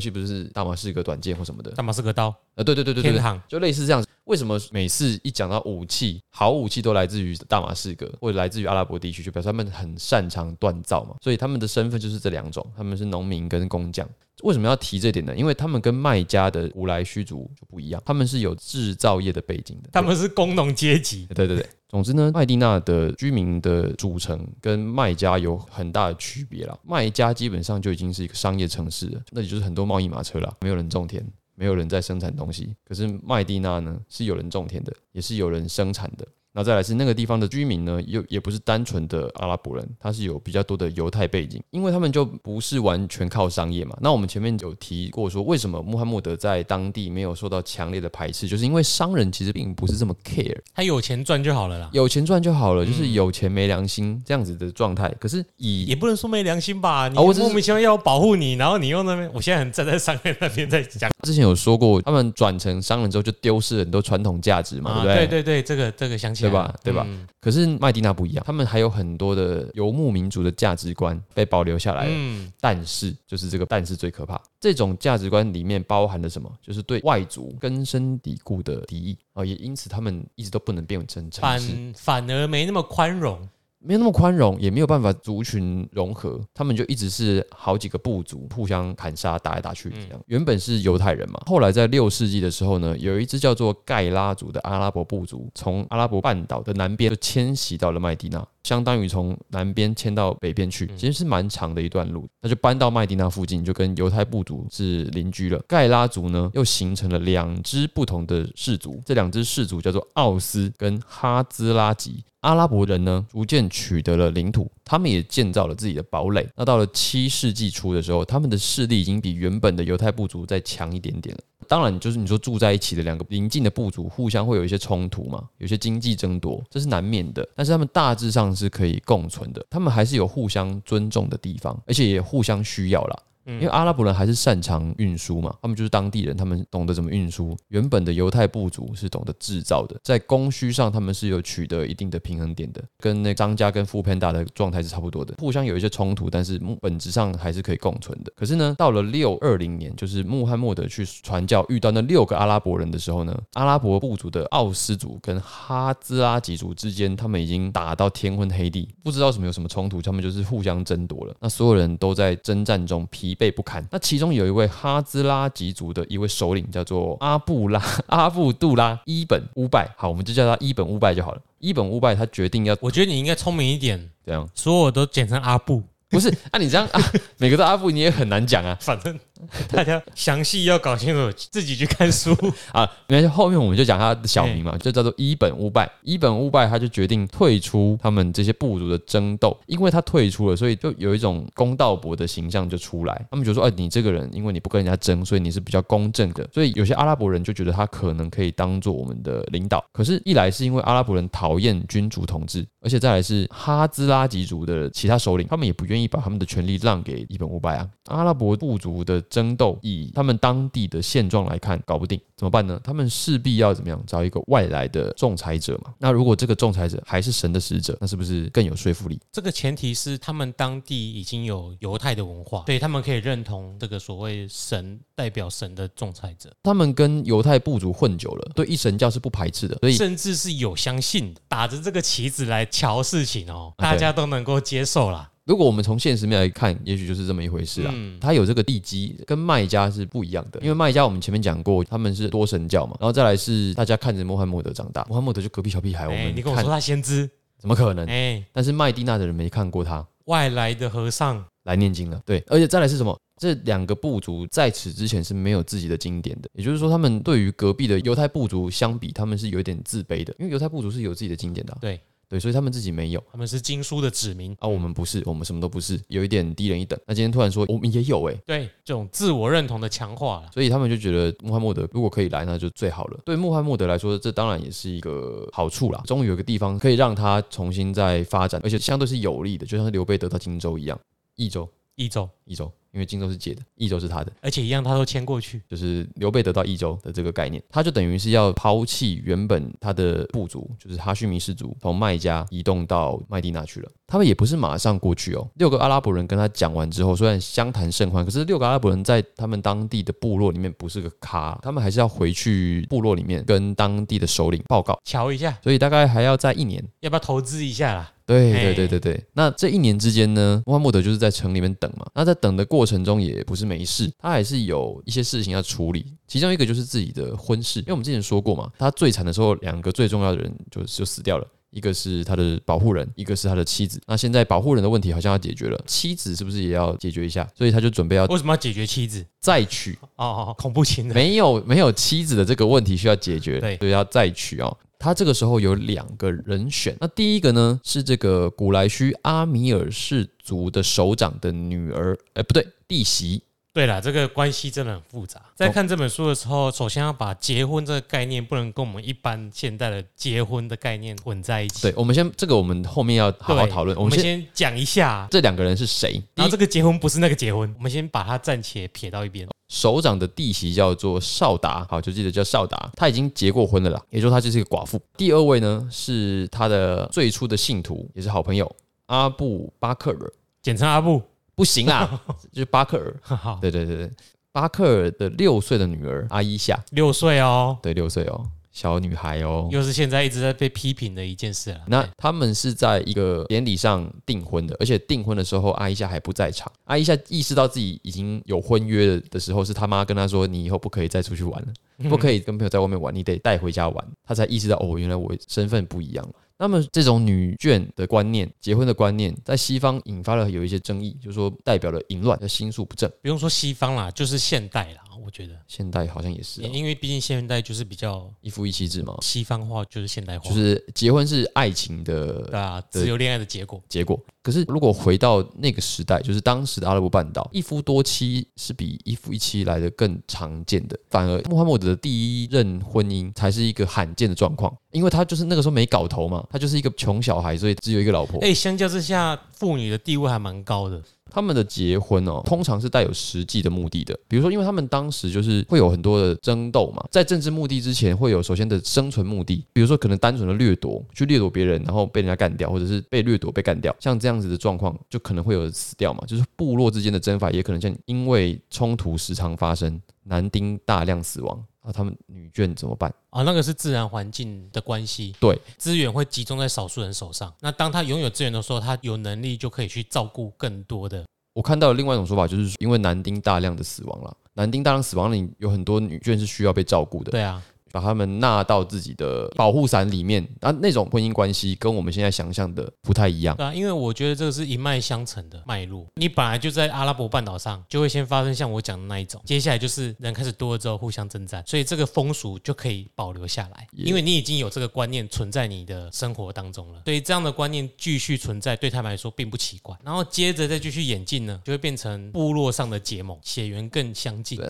戏不是大马士革短剑或什么的，大马士革刀。呃，对对对对对，就类似这样子。为什么每次一讲到武器，好武器都来自于大马士革或者来自于阿拉伯地区，就表示他们很擅长锻造嘛？所以他们的身份就是这两种，他们是农民跟工匠。为什么要提这点呢？因为他们跟卖家的无来虚族就不一样，他们是有制造业的背景的，他们是工农阶级。对对对，总之呢，麦地那的居民的组成跟卖家有很大的区别啦。卖家基本上就已经是一个商业城市了，那里就是很多贸易马车啦，没有人种田。没有人在生产东西，可是麦地那呢是有人种田的，也是有人生产的。那再来是那个地方的居民呢，又也不是单纯的阿拉伯人，他是有比较多的犹太背景，因为他们就不是完全靠商业嘛。那我们前面有提过说，为什么穆罕默德在当地没有受到强烈的排斥，就是因为商人其实并不是这么 care，他有钱赚就好了啦，有钱赚就好了，就是有钱没良心这样子的状态。可是以也不能说没良心吧，你莫名其妙要保护你，然后你又那边，我现在很站在商人那边在讲。之前有说过，他们转成商人之后就丢失了很多传统价值嘛，对不对？对对对，这个这个想起来对吧？对吧？可是麦地那不一样，他们还有很多的游牧民族的价值观被保留下来。嗯，但是就是这个但是最可怕，这种价值观里面包含了什么？就是对外族根深蒂固的敌意啊，也因此他们一直都不能变成城市，反反而没那么宽容。没有那么宽容，也没有办法族群融合，他们就一直是好几个部族互相砍杀、打来打去这样。原本是犹太人嘛，后来在六世纪的时候呢，有一支叫做盖拉族的阿拉伯部族，从阿拉伯半岛的南边就迁徙到了麦地那，相当于从南边迁到北边去，其实是蛮长的一段路。那就搬到麦地那附近，就跟犹太部族是邻居了。盖拉族呢，又形成了两支不同的氏族，这两支氏族叫做奥斯跟哈兹拉吉。阿拉伯人呢，逐渐取得了领土，他们也建造了自己的堡垒。那到了七世纪初的时候，他们的势力已经比原本的犹太部族再强一点点了。当然，就是你说住在一起的两个邻近的部族，互相会有一些冲突嘛，有些经济争夺，这是难免的。但是他们大致上是可以共存的，他们还是有互相尊重的地方，而且也互相需要啦。因为阿拉伯人还是擅长运输嘛，他们就是当地人，他们懂得怎么运输。原本的犹太部族是懂得制造的，在供需上他们是有取得一定的平衡点的，跟那张家跟富潘达的状态是差不多的，互相有一些冲突，但是本质上还是可以共存的。可是呢，到了六二零年，就是穆罕默德去传教遇到那六个阿拉伯人的时候呢，阿拉伯部族的奥斯族跟哈兹拉吉族之间，他们已经打到天昏黑地，不知道什么有什么冲突，他们就是互相争夺了。那所有人都在征战中疲惫不堪。那其中有一位哈兹拉吉族的一位首领叫做阿布拉 阿布杜拉伊本乌拜，好，我们就叫他伊本乌拜就好了。伊本乌拜他决定要我觉得你应该聪明一点，这样，所有都简称阿布，不是？啊，你这样啊，每个都阿布你也很难讲啊。反正 大家详细要搞清楚，自己去看书。啊，没关系，后面我们就讲他的小名嘛，就叫做伊本乌拜。伊本乌拜他就决定退出他们这些部族的争斗，因为他退出了，所以就有一种公道伯的形象就出来。他们就说，哎，你这个人，因为你不跟人家争，所以你是比较公正的。所以有些阿拉伯人就觉得他可能可以当做我们的领导。可是，一来是因为阿拉伯人讨厌君主统治，而且再来是哈兹拉吉族的其他首领，他们也不愿意把他们的权力让给伊本乌拜啊。阿拉伯部族的争斗以他们当地的现状来看，搞不定怎么办呢？他们势必要怎么样？找一个外来的仲裁者嘛。那如果这个仲裁者还是神的使者，那是不是更有说服力？这个前提是他们当地已经有犹太的文化，对他们可以认同这个所谓神代表神的仲裁者，他们跟犹太部族混久了，对一神教是不排斥的，所以甚至是有相信的，打着这个旗子来瞧事情哦，大家都能够接受啦。如果我们从现实面来看，也许就是这么一回事啊。嗯他有这个地基，跟卖家是不一样的。因为卖家我们前面讲过，他们是多神教嘛，然后再来是大家看着穆罕默德长大，穆罕默德就隔壁小屁孩，我哎，们看你跟我说他先知，怎么可能？哎，但是麦地那的人没看过他外来的和尚，来念经了，对，而且再来是什么？这两个部族在此之前是没有自己的经典的，也就是说，他们对于隔壁的犹太部族相比，他们是有一点自卑的，因为犹太部族是有自己的经典的啊、对，对，所以他们自己没有。他们是经书的子民，啊，我们不是，我们什么都不是，有一点低人一等。那今天突然说我们也有哎、对这种自我认同的强化了。所以他们就觉得穆罕默德如果可以来，那就最好了。对穆罕默德来说，这当然也是一个好处啦。终于有个地方可以让他重新再发展，而且相对是有利的，就像是刘备得到荆州一样。益州，益州，益州，因为荆州是借的，益州是他的，而且一样他都迁过去，就是刘备得到益州的这个概念，他就等于是要抛弃原本他的部族，就是哈须弥氏族，从麦加移动到麦地那去了。他们也不是马上过去哦。六个阿拉伯人跟他讲完之后，虽然相谈甚欢，可是六个阿拉伯人在他们当地的部落里面不是个咖，他们还是要回去部落里面跟当地的首领报告，瞧一下，所以大概还要在一年。要不要投资一下啦？对哎对对对对，那这一年之间呢，穆罕默德就是在城里面等嘛。那在等的过过程中也不是没事，他还是有一些事情要处理。其中一个就是自己的婚事，因为我们之前说过嘛，他最惨的时候，两个最重要的人就就死掉了。一个是他的保护人，一个是他的妻子。那现在保护人的问题好像要解决了，妻子是不是也要解决一下？所以他就准备要为什么要解决妻子？再娶。哦恐怖情人，没有没有妻子的这个问题需要解决，对所以要再娶哦。他这个时候有两个人选，那第一个呢是这个古莱须阿米尔氏族的首长的女儿，哎，不对，弟媳。对了，这个关系真的很复杂。在看这本书的时候，首先要把结婚这个概念不能跟我们一般现代的结婚的概念混在一起。对，我们先这个我们后面要好好对讨论。我们先先讲一下，这两个人是谁？然后这个结婚不是那个结婚，我们先把它暂且撇到一边。首长的弟媳叫做少达，好，就记得叫少达，她已经结过婚了啦，也就是说她就是一个寡妇。第二位呢是他的最初的信徒，也是好朋友阿布巴克尔，简称阿布。不行啦，就是巴克尔。好，对对对对，巴克尔的六岁的女儿阿伊夏，六岁哦，对，六岁哦，小女孩哦。又是现在一直在被批评的一件事了。那他们是在一个典礼上订婚的，而且订婚的时候阿伊夏还不在场。阿伊夏意识到自己已经有婚约的时候，是他妈跟他说：“你以后不可以再出去玩了，不可以跟朋友在外面玩，你得带回家玩。”他才意识到哦，原来我身份不一样了。那么这种女眷的观念、结婚的观念，在西方引发了有一些争议，就是说代表了淫乱、心术不正。不用说西方啦，就是现代啦，我觉得，现代好像也是、哦、因为毕竟现代就是比较一夫一妻制嘛，西方化，就是现代化，就是结婚是爱情的对啊，自由恋爱的结果。结果。可是如果回到那个时代，就是当时的阿拉伯半岛，一夫多妻是比一夫一妻来的更常见的，反而穆罕默德的第一任婚姻才是一个罕见的状况，因为他就是那个时候没搞头嘛，他就是一个穷小孩，所以只有一个老婆。哎、相较之下，妇女的地位还蛮高的。他们的结婚哦，通常是带有实际的目的的。比如说，因为他们当时就是会有很多的争斗嘛，在政治目的之前会有首先的生存目的，比如说可能单纯的掠夺，去掠夺别人，然后被人家干掉，或者是被掠夺被干掉，像这样子的状况，就可能会有死掉嘛。就是部落之间的争伐，也可能像因为冲突时常发生，男丁大量死亡。那他们女眷怎么办？啊，那个是自然环境的关系，对，资源会集中在少数人手上。那当他拥有资源的时候，他有能力就可以去照顾更多的。我看到另外一种说法，就是因为男丁大量的死亡了，男丁大量死亡，你有很多女眷是需要被照顾的。对啊。把他们纳到自己的保护伞里面，啊，那种婚姻关系跟我们现在想象的不太一样。对啊，因为我觉得这个是一脉相承的脉络。你本来就在阿拉伯半岛上，就会先发生像我讲的那一种，接下来就是人开始多了之后互相征战，所以这个风俗就可以保留下来，因为你已经有这个观念存在你的生活当中了。所以这样的观念继续存在，对他们来说并不奇怪。然后接着再继续演进呢，就会变成部落上的结盟，血缘更相近。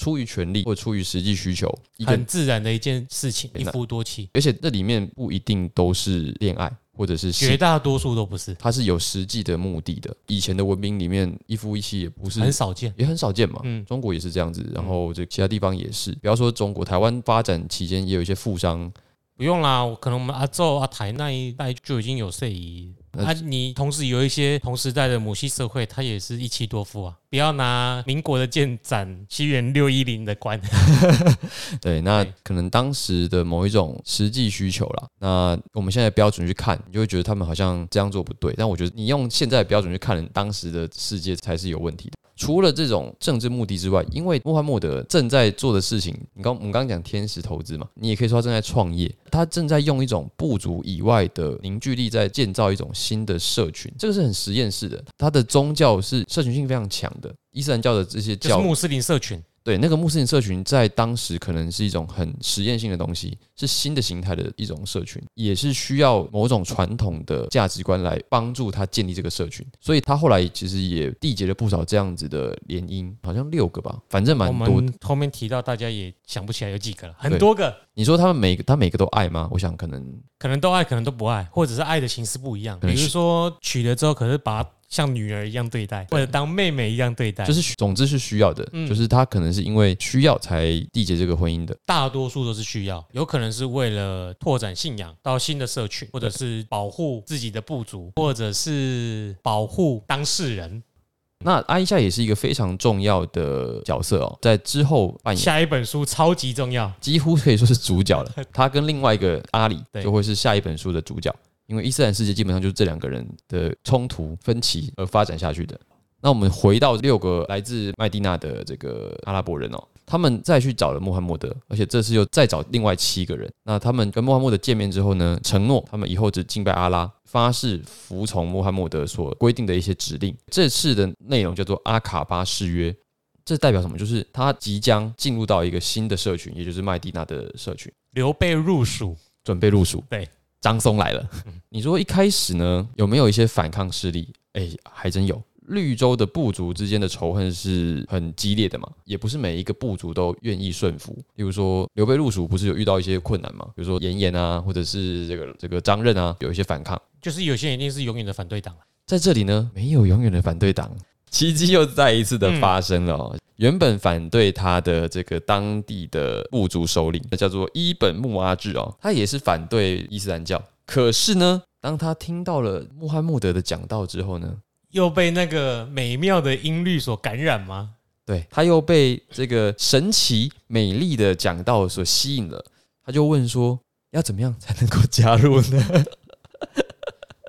出于权力或出于实际需求，很自然的一件事情，一夫多妻。而且这里面不一定都是恋爱，或者是绝大多数都不是，它是有实际的目的的。以前的文明里面，一夫一妻也不是很少见，也很少见嘛。嗯，中国也是这样子，然后这其他地方也是。比方说中国台湾发展期间，也有一些富商。不用啦，可能我们阿昼阿台那一代就已经有睡衣。啊，你同时有一些同时代的母系社会，它也是一妻多夫啊。不要拿民国的剑斩西元六一零的官。对，那可能当时的某一种实际需求啦。那我们现在标准去看，你就会觉得他们好像这样做不对。但我觉得你用现在的标准去看当时的世界，才是有问题的。除了这种政治目的之外，因为穆罕默德正在做的事情，你刚我们刚讲天使投资嘛，你也可以说他正在创业，他正在用一种部族以外的凝聚力在建造一种新的社群，这个是很实验室的。他的宗教是社群性非常强的，伊斯兰教的这些教穆斯林社群。对，那个穆斯林社群在当时可能是一种很实验性的东西，是新的形态的一种社群，也是需要某种传统的价值观来帮助他建立这个社群。所以他后来其实也缔结了不少这样子的联姻，好像六个吧，反正蛮多。后面提到大家也想不起来有几个了，很多个。你说他们每个他每个都爱吗？我想可能可能都爱，可能都不爱，或者是爱的形式不一样。比如说娶了之后，可是把。像女儿一样对待，或者当妹妹一样对待，就是总之是需要的，就是他可能是因为需要才缔结这个婚姻的。大多数都是需要，有可能是为了拓展信仰到新的社群，或者是保护自己的部族，或者是保护当事人。那阿伊夏也是一个非常重要的角色哦，在之后扮演下一本书超级重要，几乎可以说是主角了。他跟另外一个阿里就会是下一本书的主角。因为伊斯兰世界基本上就是这两个人的冲突分歧而发展下去的。那我们回到六个来自麦地那的这个阿拉伯人哦，他们再去找了穆罕默德，而且这次又再找另外七个人。那他们跟穆罕默德见面之后呢，承诺他们以后只敬拜阿拉，发誓服从穆罕默德所规定的一些指令。这次的内容叫做阿卡巴誓约，这代表什么？就是他即将进入到一个新的社群，也就是麦地那的社群，刘备入蜀，准备入蜀。对。张松来了，你说一开始呢有没有一些反抗势力？哎，还真有。绿洲的部族之间的仇恨是很激烈的嘛，也不是每一个部族都愿意顺服。例如说刘备入蜀不是有遇到一些困难嘛？比如说严颜啊，或者是这个这个张任啊，有一些反抗。就是有些人一定是永远的反对党在这里呢，没有永远的反对党。奇迹又再一次的发生了。原本反对他的这个当地的部族首领，那叫做伊本穆阿治哦，他也是反对伊斯兰教。可是呢，当他听到了穆罕默德的讲道之后呢，又被那个美妙的音律所感染吗？对，他又被这个神奇美丽的讲道所吸引了。他就问说：要怎么样才能够加入呢？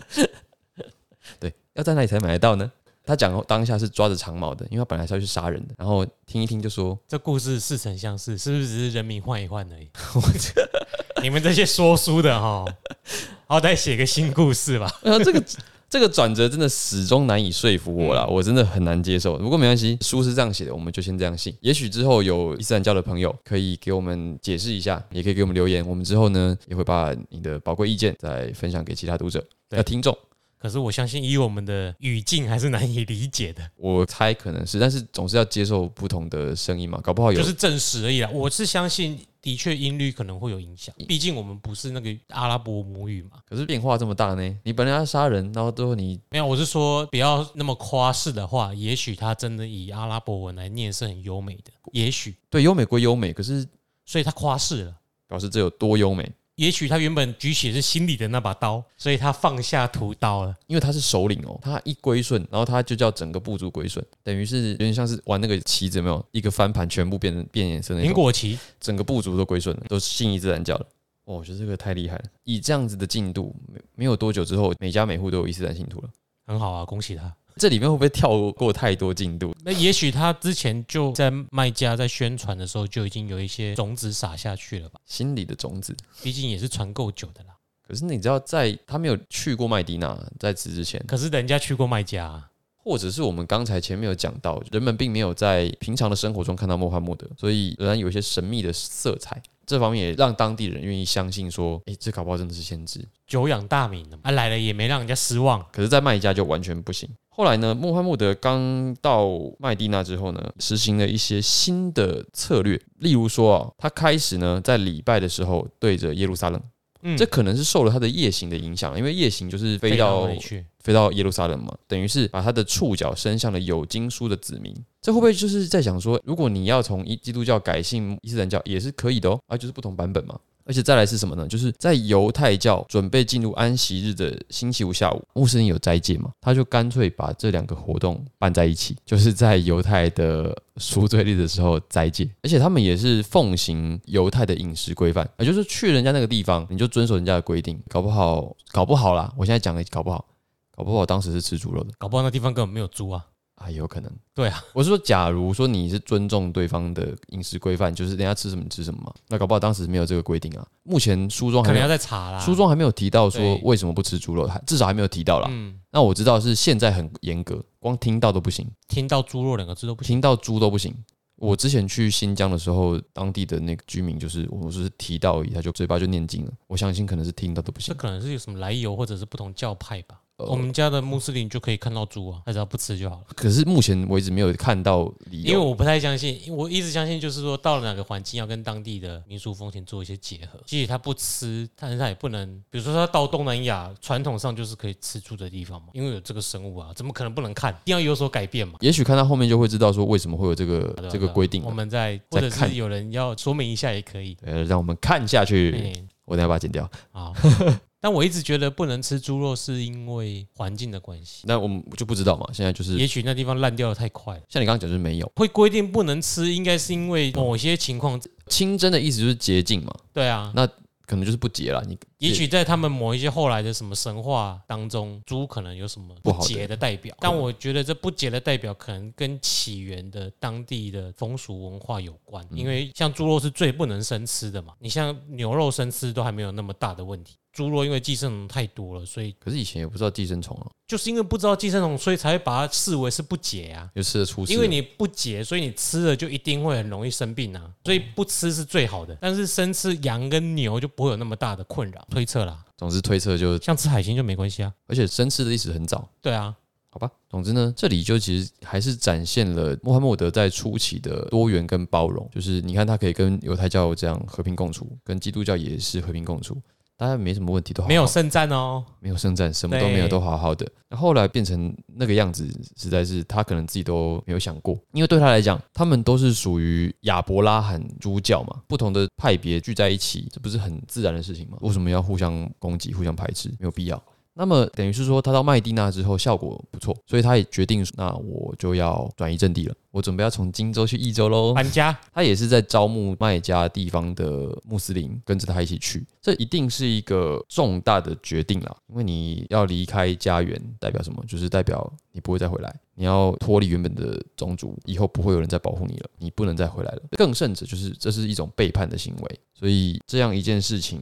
对，要在哪里才买得到呢？他讲当下是抓着长矛的，因为他本来是要去杀人的。然后听一听就说，这故事似曾相识，是不是只是人名换一换而已？我 你们这些说书的哈，好歹写个新故事吧。然后这个这个转折真的始终难以说服我了，我真的很难接受。不过没关系，书是这样写的，我们就先这样信。也许之后有伊斯兰教的朋友可以给我们解释一下，也可以给我们留言。我们之后呢也会把你的宝贵意见再分享给其他读者、要听众。可是我相信，以我们的语境还是难以理解的。我猜可能是，但是总是要接受不同的声音嘛，搞不好有就是证实而已啦。我是相信的确音律可能会有影响，毕竟我们不是那个阿拉伯母语嘛。可是变化这么大呢？你本来要杀人，然后最后你没有，我是说不要那么夸饰的话，也许他真的以阿拉伯文来念是很优美的，也许，对优美归优美，可是所以他夸饰了。表示这有多优美？也许他原本举起的是心里的那把刀，所以他放下屠刀了。因为他是首领哦，他一归顺，然后他就叫整个部族归顺，等于是有点像是玩那个棋子，有没有一个翻盘，全部变成变颜色那种，苹果棋，整个部族都归顺了，都信伊斯兰教了。哦，我觉得这个太厉害了！以这样子的进度，没没有多久之后，每家每户都有伊斯兰信徒了。很好啊，恭喜他。这里面会不会跳过太多进度？那也许他之前就在卖家在宣传的时候就已经有一些种子撒下去了吧？心里的种子，毕竟也是传够久的啦。可是你知道，在他没有去过麦迪娜，在此之前，可是人家去过卖家、啊，或者是我们刚才前面有讲到，人们并没有在平常的生活中看到穆罕默德，所以仍然有一些神秘的色彩。这方面也让当地人愿意相信说，哎，这搞不好真的是先知。久仰大名的嘛，啊来了也没让人家失望。可是，在麦加就完全不行。后来呢，穆罕默德刚到麦地那之后呢，实行了一些新的策略，例如说啊，他开始呢在礼拜的时候对着耶路撒冷，嗯这可能是受了他的夜行的影响，因为夜行就是飞到？飞到耶路撒冷嘛，等于是把他的触角伸向了有经书的子民。这会不会就是在想说，如果你要从一基督教改信伊斯兰教也是可以的哦，啊，就是不同版本嘛。而且再来是什么呢？就是在犹太教准备进入安息日的星期五下午，穆斯林有斋戒嘛，他就干脆把这两个活动办在一起，就是在犹太的赎罪日的时候斋戒，而且他们也是奉行犹太的饮食规范，也就是去人家那个地方，你就遵守人家的规定，搞不好搞不好啦，我现在讲的搞不好，搞不好当时是吃猪肉的搞不好那地方根本没有猪啊。啊，有可能。对啊，我是说，假如说你是尊重对方的饮食规范，就是人家吃什么你吃什么嘛，那搞不好当时没有这个规定啊。目前书中还可能要再查啦。书中还没有提到说为什么不吃猪肉，还至少还没有提到啦。嗯，那我知道是现在很严格，光听到都不行，听到猪肉两个字都不行。听到猪都不行。我之前去新疆的时候，当地的那个居民就是我只是提到而已，他就嘴巴就念经了。我相信可能是听到都不行。这可能是有什么来由，或者是不同教派吧。呃我们家的穆斯林就可以看到猪啊，他只要不吃就好了。可是目前为止没有看到理由。因为我不太相信，我一直相信就是说，到了哪个环境要跟当地的民俗风情做一些结合。即使他不吃，但是他也不能，比如说他到东南亚，传统上就是可以吃猪的地方嘛，因为有这个生物啊，怎么可能不能看？一定要有所改变嘛。也许看到后面就会知道说为什么会有这个这个规定了。我们在或者是有人要说明一下也可以。呃，让我们看下去。嗯，我等下把它剪掉。好。但我一直觉得不能吃猪肉，是因为环境的关系。那我们就不知道嘛。现在就是也许那地方烂掉的太快了，像你刚刚讲，就是没有会规定不能吃，应该是因为某些情况。清真的意思就是洁净嘛，对啊，那可能就是不洁了。你也许在他们某一些后来的什么神话当中，猪可能有什么不洁的代表，但我觉得这不洁的代表可能跟起源的当地的风俗文化有关，嗯因为像猪肉是最不能生吃的嘛，你像牛肉生吃都还没有那么大的问题，猪肉因为寄生虫太多了，所以可是以前也不知道寄生虫啊，就是因为不知道寄生虫，所以才会把它视为是不洁啊。就吃的出事。因为你不洁，所以你吃了就一定会很容易生病啊，所以不吃是最好的。但是生吃羊跟牛就不会有那么大的困扰，推测啦。总之推测就，像吃海鲜就没关系啊。而且生吃的历史很早，对啊，好吧。总之呢，这里就其实还是展现了穆罕默德在初期的多元跟包容，就是你看他可以跟犹太教这样和平共处，跟基督教也是和平共处，大家没什么问题，都好好没有圣战哦。没有圣战，什么都没有，都好好的。那后来变成那个样子，实在是他可能自己都没有想过，因为对他来讲，他们都是属于亚伯拉罕诸教嘛，不同的派别聚在一起，这不是很自然的事情吗？为什么要互相攻击、互相排斥？没有必要。那么等于是说，他到麦地那之后效果不错，所以他也决定，那我就要转移阵地了，我准备要从荆州去益州喽。搬家，他也是在招募麦家地方的穆斯林跟着他一起去，这一定是一个重大的决定啦，因为你要离开家园，代表什么？就是代表你不会再回来，你要脱离原本的宗族，以后不会有人再保护你了，你不能再回来了。更甚者，就是这是一种背叛的行为，所以这样一件事情。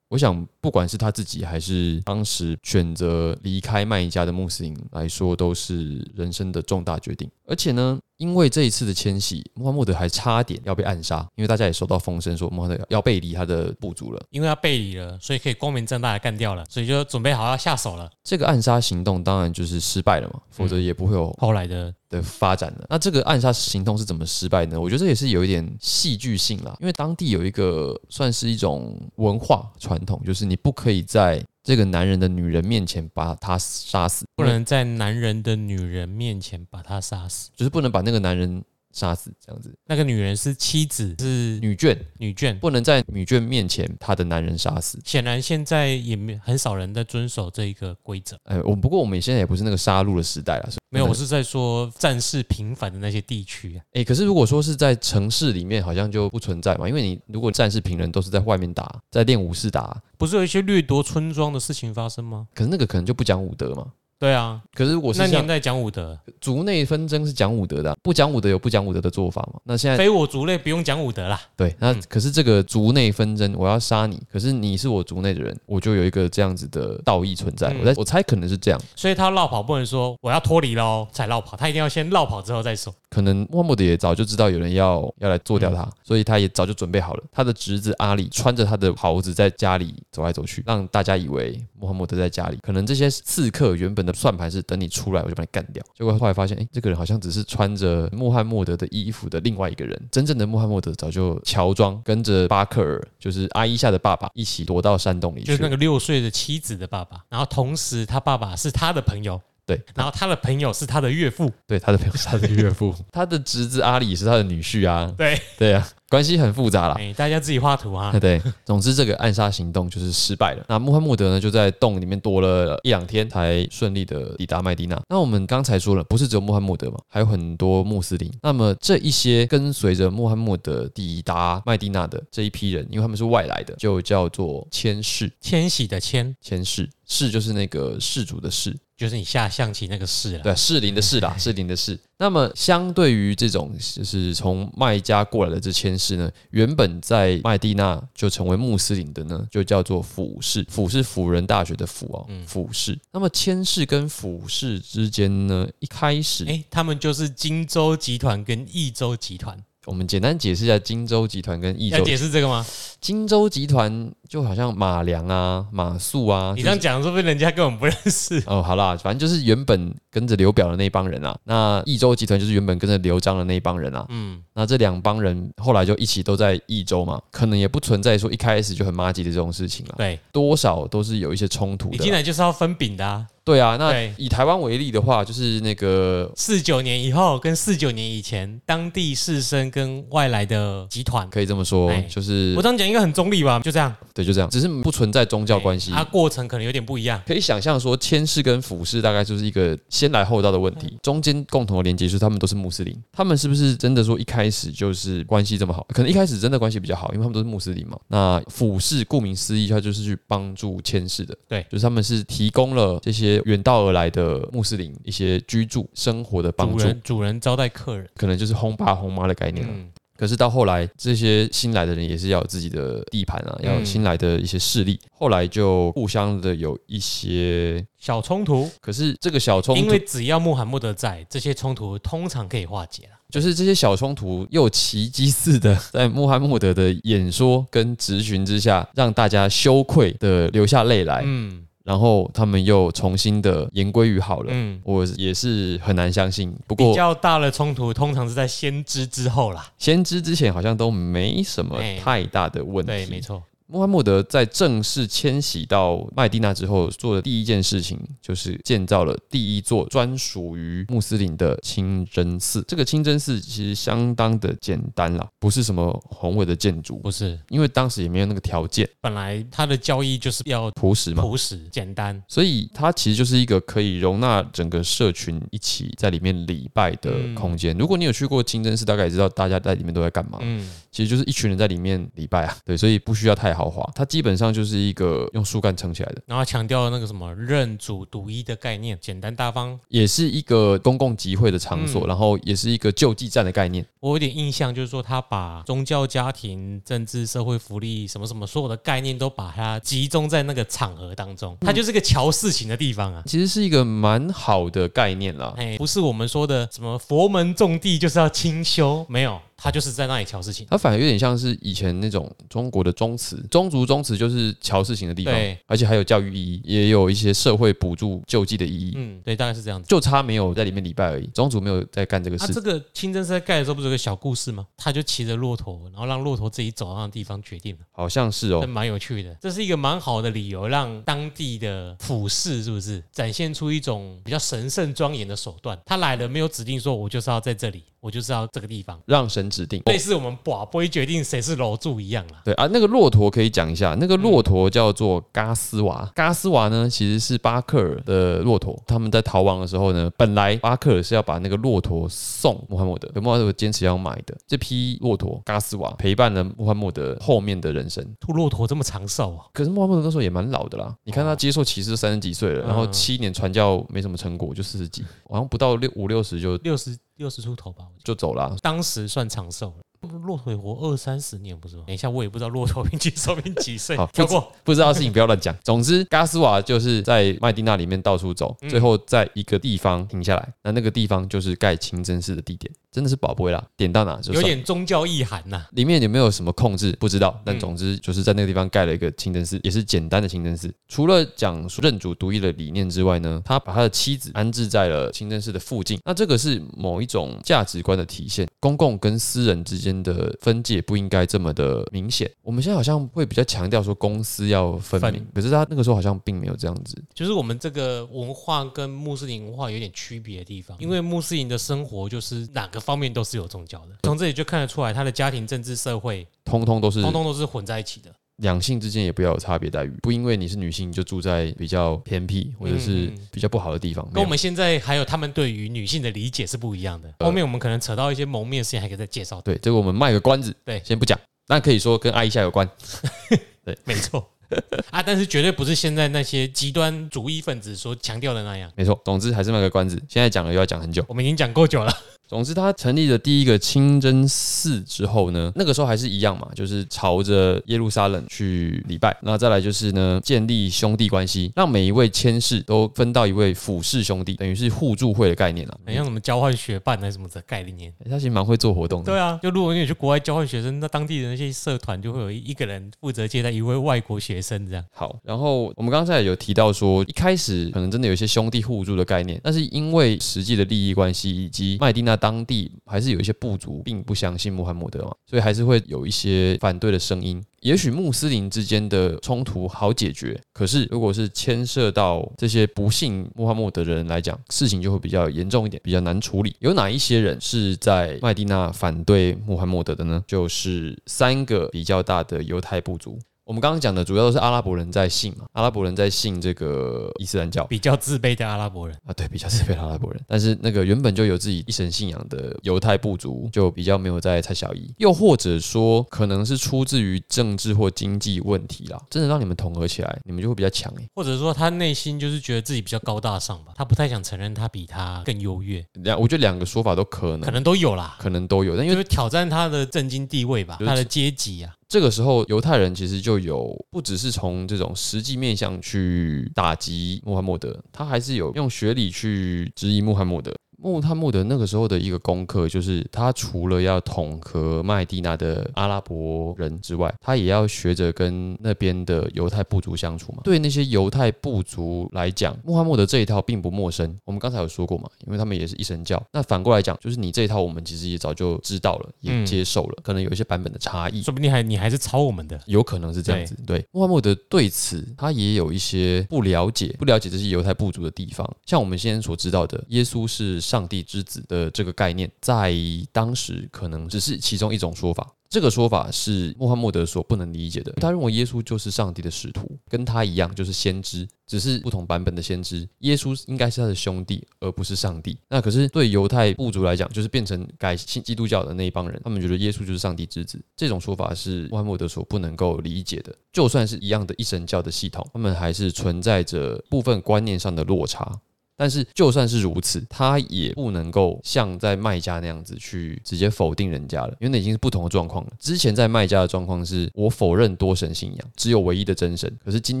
我想，不管是他自己还是当时选择离开麦加的穆斯林来说，都是人生的重大决定。而且呢，因为这一次的迁徙，穆罕默德还差点要被暗杀，因为大家也收到风声说穆罕默德要背离他的部族了。因为他背离了，所以可以光明正大的干掉了，所以就准备好要下手了。这个暗杀行动当然就是失败了嘛，否则也不会有后来的的发展了。那这个暗杀行动是怎么失败呢？我觉得这也是有一点戏剧性啦，因为当地有一个算是一种文化传统，就是你不可以在这个男人的女人面前把他杀死，不能在男人的女人面前把他杀死。就是不能把那个男人杀死，这样子。那个女人是妻子，是女眷女眷。不能在女眷面前她的男人杀死。显然现在也没很少人在遵守这一个规则。哎，我不过我们现在也不是那个杀戮的时代了，所以没有，我是在说战事频繁的那些地区啊。哎，可是如果说是在城市里面，好像就不存在嘛，因为你如果战事平人都是在外面打，在练武士打，不是有一些掠夺村庄的事情发生吗？可是那个可能就不讲武德嘛。对啊，可是我是像那年代讲武德，族内纷争是讲武德的啊、不讲武德有不讲武德的做法嘛？那现在非我族类不用讲武德啦。对，那嗯可是这个族内纷争，我要杀你，可是你是我族内的人，我就有一个这样子的道义存在。嗯我在我猜可能是这样，所以他绕跑不能说我要脱离喽才绕跑，他一定要先绕跑之后再说。可能穆罕默德也早就知道有人要要来做掉嗯他，所以他也早就准备好了。他的侄子阿里穿着他的袍子在家里走来走去，让大家以为穆罕默德在家里。可能这些刺客原本的算盘是等你出来我就把你干掉，结果后来发现，哎，这个人好像只是穿着穆罕默德的衣服的另外一个人。真正的穆罕默德早就乔装，跟着巴克尔，就是阿伊夏的爸爸一起躲到山洞里去。就是那个六岁的妻子的爸爸，然后同时他爸爸是他的朋友，对，然后他的朋友是他的岳父，对，他的朋友是他的岳父，他的侄子阿里是他的女婿啊。对，对啊，关系很复杂啦。哎，大家自己画图啊。对，总之这个暗杀行动就是失败了。那穆罕默德呢，就在洞里面躲了一两天，才顺利的抵达麦地那。那我们刚才说了，不是只有穆罕默德嘛，还有很多穆斯林。那么这一些跟随着穆罕默德抵达麦地那的这一批人，因为他们是外来的，就叫做迁士。迁徙的迁迁士，士就是那个氏族的氏，就是你下象棋那个士了。对，士林的士啦，士林的士。那么相对于这种就是从麦加过来的这千士呢，原本在麦地那就成为穆斯林的呢，就叫做俯士。俯是辅仁大学的辅哦，辅士。那么千士跟俯士之间呢，一开始哎，他们就是荆州集团跟益州集团，我们简单解释一下荆州集团跟益州。要解释这个吗？荆州集团就好像马良啊、马谡啊，你这样讲，说不定人家根本不认识。哦，好啦，反正就是原本跟着刘表的那帮人啊，那益州集团就是原本跟着刘璋的那帮人啊，嗯，那这两帮人后来就一起都在益州嘛，可能也不存在说一开始就很妈吉的这种事情了，对，多少都是有一些冲突的你进。来就是要分饼的啊。对啊，那以台湾为例的话，就是那个四九年以后跟四九年以前，当地士绅跟外来的集团，可以这么说哎，就是我这样讲应该很中立吧？就这样，对，就这样，只是不存在宗教关系。它过程可能有点不一样。可以想象说，迁氏跟俯视大概就是一个先来后到的问题，中间共同的连接是他们都是穆斯林，他们是不是真的说一开始就是关系这么好？可能一开始真的关系比较好，因为他们都是穆斯林嘛。那俯视顾名思义，他就是去帮助迁士的，对就是他们是提供了这些远道而来的穆斯林一些居住生活的帮助，主人主人招待客人，可能就是轰爸轰妈的概念了。嗯，可是到后来，这些新来的人也是要有自己的地盘啊，要有嗯新来的一些势力。后来就互相的有一些，小冲突，可是这个小冲突因为，只要穆罕默德在，这些冲突通常可以化解了。就是这些小冲突又奇迹似的，在穆罕默德的演说跟质询之下，让大家羞愧的流下泪来，嗯然后他们又重新的言归于好了。嗯，我也是很难相信，不过比过较大的冲突通常是在先知之后啦。先知之前好像都没什么哎太大的问题。对，没错。穆罕默德在正式迁徙到麦地那之后，做的第一件事情就是建造了第一座专属于穆斯林的清真寺。这个清真寺其实相当的简单啦，不是什么宏伟的建筑，不是，因为当时也没有那个条件，本来它的交易就是要朴实嘛。朴实简单。所以它其实就是一个可以容纳整个社群一起在里面礼拜的空间。如果你有去过清真寺，大概也知道大家在里面都在干嘛。嗯，其实就是一群人在里面礼拜啊，对，所以不需要太豪华，它基本上就是一个用树干撑起来的，然后强调那个什么认主独一的概念，简单大方。也是一个公共集会的场所，嗯然后也是一个救济站的概念。我有点印象，就是说他把宗教、家庭、政治、社会福利什么什么所有的概念都把它集中在那个场合当中，它就是个瞧事情的地方啊。其实是一个蛮好的概念啦。哎，不是我们说的什么佛门种地就是要清修，没有，他就是在那里瞧事情。他反而有点像是以前那种中国的宗祠，宗族宗祠就是瞧事情的地方对，而且还有教育意义，也有一些社会补助救济的意义，嗯，对，大概是这样子。就差没有在里面礼拜而已。宗族没有在干这个啊，事这，个清真寺在盖的时候不是有个小故事吗？他就骑着骆驼，然后让骆驼自己走到那地方决定了，好像是哦。蛮有趣的。这是一个蛮好的理由，让当地的普世是不是展现出一种比较神圣庄严的手段？他来了没有指定说，我就是要在这里，我就知道这个地方，让神指定，类似我们寡不会决定谁是楼主一样啦。对啊，那个骆驼可以讲一下，那个骆驼叫做嘎斯瓦。嘎斯瓦呢，其实是巴克尔的骆驼。他们在逃亡的时候呢，本来巴克尔是要把那个骆驼送穆罕默德，可穆罕默德坚持要买的。这批骆驼嘎斯瓦陪伴了穆罕默德后面的人生。兔骆驼这么长寿啊？可是穆罕默德那时候也蛮老的啦，你看他接受启示三十几岁了，然后嗯七年传教没什么成果，就四十几，好像不到六五六十就六十六十出头吧，就走了啊、当时算长寿了。骆驼也活二三十年不是吗？等一下，我也不知道骆驼平均寿命几岁好，跳过。不知道的事情不要乱讲。总之，嘎斯瓦就是在麦地那里面到处走，嗯最后在一个地方停下来。那那个地方就是盖清真寺的地点，真的是宝贝啦，点到哪就有。点宗教意涵呐、里面有没有什么控制不知道，但嗯总之就是在那个地方盖了一个清真寺，也是简单的清真寺。除了讲述认主独一的理念之外呢，他把他的妻子安置在了清真寺的附近。那这个是某一种价值观的体现，公共跟私人之间的分界不应该这么的明显。我们现在好像会比较强调说公私要分明，可是他那个时候好像并没有这样子。就是我们这个文化跟穆斯林文化有点区别的地方，因为穆斯林的生活就是哪个方面都是有宗教的，从这里就看得出来，他的家庭、政治、社会，通通都是通通都是混在一起的。两性之间也不要有差别待遇，不因为你是女性就住在比较偏僻或者是比较不好的地方。跟我们现在还有他们对于女性的理解是不一样的。后面我们可能扯到一些蒙面的事情，还可以再介绍。对这个我们卖个关子，对先不讲，那可以说跟阿一夏有关。对没错 啊，但是绝对不是现在那些极端主义分子所强调的那样。没错，总之还是卖个关子。现在讲了又要讲很久。我们已经讲够久了，总之，他成立了第一个清真寺之后呢，那个时候还是一样嘛，就是朝着耶路撒冷去礼拜。那再来就是呢，建立兄弟关系，让每一位签士都分到一位辅侍兄弟，等于是互助会的概念啊。很像什么交换学伴还是什么的概念。他其实蛮会做活动的。对啊，就如果你去国外交换学生，那当地的那些社团就会有一个人负责接待一位外国学生，这样。好，然后我们刚才有提到说，一开始可能真的有一些兄弟互助的概念，但是因为实际的利益关系以及麦地那当地还是有一些部族并不相信穆罕默德嘛，所以还是会有一些反对的声音。也许穆斯林之间的冲突好解决，可是如果是牵涉到这些不信穆罕默德的人来讲，事情就会比较严重一点，比较难处理。有哪一些人是在麦地那反对穆罕默德的呢？就是三个比较大的犹太部族。我们刚刚讲的主要都是阿拉伯人在信嘛，阿拉伯人在信这个伊斯兰教。比较自卑的阿拉伯人，啊，对，比较自卑的阿拉伯人。但是那个原本就有自己一神信仰的犹太部族，就比较没有在猜小一，又或者说可能是出自于政治或经济问题啦，真的让你们统合起来，你们就会比较强诶。或者说他内心就是觉得自己比较高大上吧，他不太想承认他比他更优越，两，我觉得两个说法都可能，可能都有啦，可能都有，但因为因为挑战他的政经地位吧，就是他的阶级啊，这个时候，犹太人其实就有不只是从这种实际面向去打击穆罕默德，他还是有用学理去质疑穆罕默德。穆罕默德那个时候的一个功课，就是他除了要统合麦地那的阿拉伯人之外，他也要学着跟那边的犹太部族相处嘛。对那些犹太部族来讲，穆罕默德这一套并不陌生。我们刚才有说过嘛，因为他们也是一神教。那反过来讲，就是你这一套，我们其实也早就知道了，也嗯接受了，可能有一些版本的差异。说不定还你还是抄我们的。有可能是这样子。对，穆罕默德对此他也有一些不了解，不了解这些犹太部族的地方。像我们现在所知道的，耶稣是上帝之子的这个概念，在当时可能只是其中一种说法。这个说法是穆罕默德所不能理解的。他认为耶稣就是上帝的使徒，跟他一样就是先知，只是不同版本的先知。耶稣应该是他的兄弟，而不是上帝。那可是对犹太部族来讲，就是变成改信基督教的那一帮人，他们觉得耶稣就是上帝之子。这种说法是穆罕默德所不能够理解的。就算是一样的一神教的系统，他们还是存在着部分观念上的落差。但是就算是如此，他也不能够像在卖家那样子去直接否定人家了，因为那已经是不同的状况了。之前在卖家的状况是我否认多神信仰，只有唯一的真神。可是今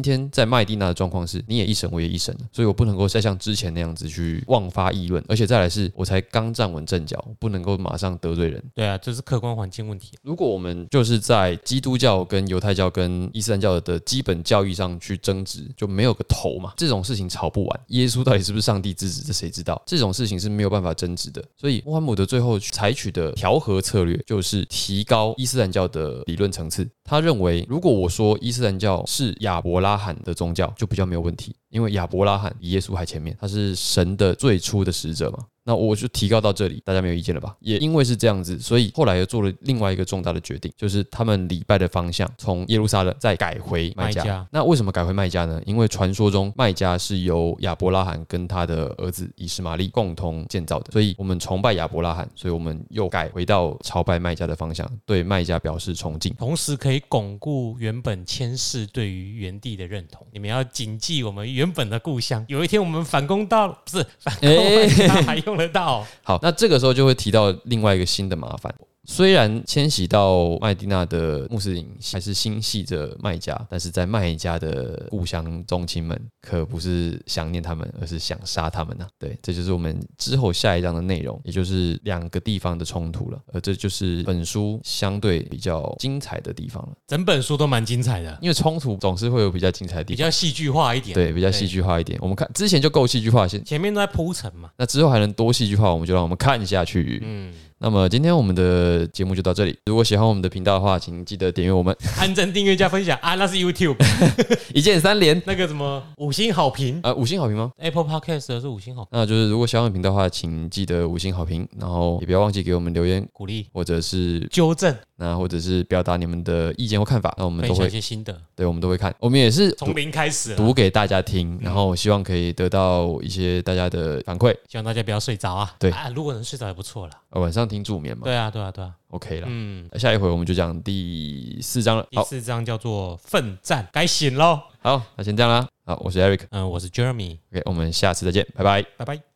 天在麦地那的状况是，你也一神，我也一神，所以我不能够再像之前那样子去妄发议论，而且再来是我才刚站稳阵脚，不能够马上得罪人。对啊，这是客观环境问题。如果我们就是在基督教跟犹太教跟伊斯兰教的基本教义上去争执，就没有个头嘛，这种事情吵不完。耶稣到底是不是上帝之子，这谁知道？这种事情是没有办法争执的。所以穆罕默德最后采取的调和策略，就是提高伊斯兰教的理论层次。他认为，如果我说伊斯兰教是亚伯拉罕的宗教，就比较没有问题，因为亚伯拉罕比耶稣还前面，他是神的最初的使者嘛。那我就提高到这里，大家没有意见了吧？也因为是这样子，所以后来又做了另外一个重大的决定，就是他们礼拜的方向从耶路撒冷再改回麦加。麦加那为什么改回麦加呢？因为传说中麦加是由亚伯拉罕跟他的儿子以实玛利共同建造的，所以我们崇拜亚伯拉罕，所以我们又改回到朝拜麦加的方向，对麦加表示崇敬。同时可以巩固原本谦氏对于原地的认同。你们要谨记我们原本的故乡。有一天我们反攻到，不是反攻麦加还用得到。好，那这个时候就会提到另外一个新的麻烦。虽然迁徙到麦地那的穆斯林还是心系着麦家，但是在麦家的故乡宗亲们可不是想念他们，而是想杀他们呐、对，这就是我们之后下一章的内容，也就是两个地方的冲突了。而这就是本书相对比较精彩的地方了，整本书都蛮精彩的，因为冲突总是会有比较精彩的地方，比较戏剧化一点。对，比较戏剧化一点。我们看之前就够戏剧化，先前面都在铺陈嘛。那之后还能多戏剧化，我们就让我们看下去。嗯，那么今天我们的节目就到这里。如果喜欢我们的频道的话，请记得点阅我们按赞、订阅、加分享啊，那是 YouTube 一键三连。那个什么五星好评呃，五星好评吗？，Apple Podcast 的是五星好评那就是如果喜欢我们频道的话，请记得五星好评，然后也不要忘记给我们留言，鼓励、或者是纠正、那或者是表达你们的意见或看法，那我们都会一些心得，对，我们都会看。我们也是从零开始。读给大家听，然后希望可以得到一些大家的反馈。希望大家不要睡着啊。对啊，如果能睡着也不错了。呃晚上听助眠嘛对啊，对啊，对啊。，OK 了。嗯，那下一回我们就讲第四章了。第好，四章叫做奋战，该醒喽。好，那先这样啦。好，我是 Eric，OK，、嗯，我是 Jeremy，OK，我们下次再见，拜拜。拜拜。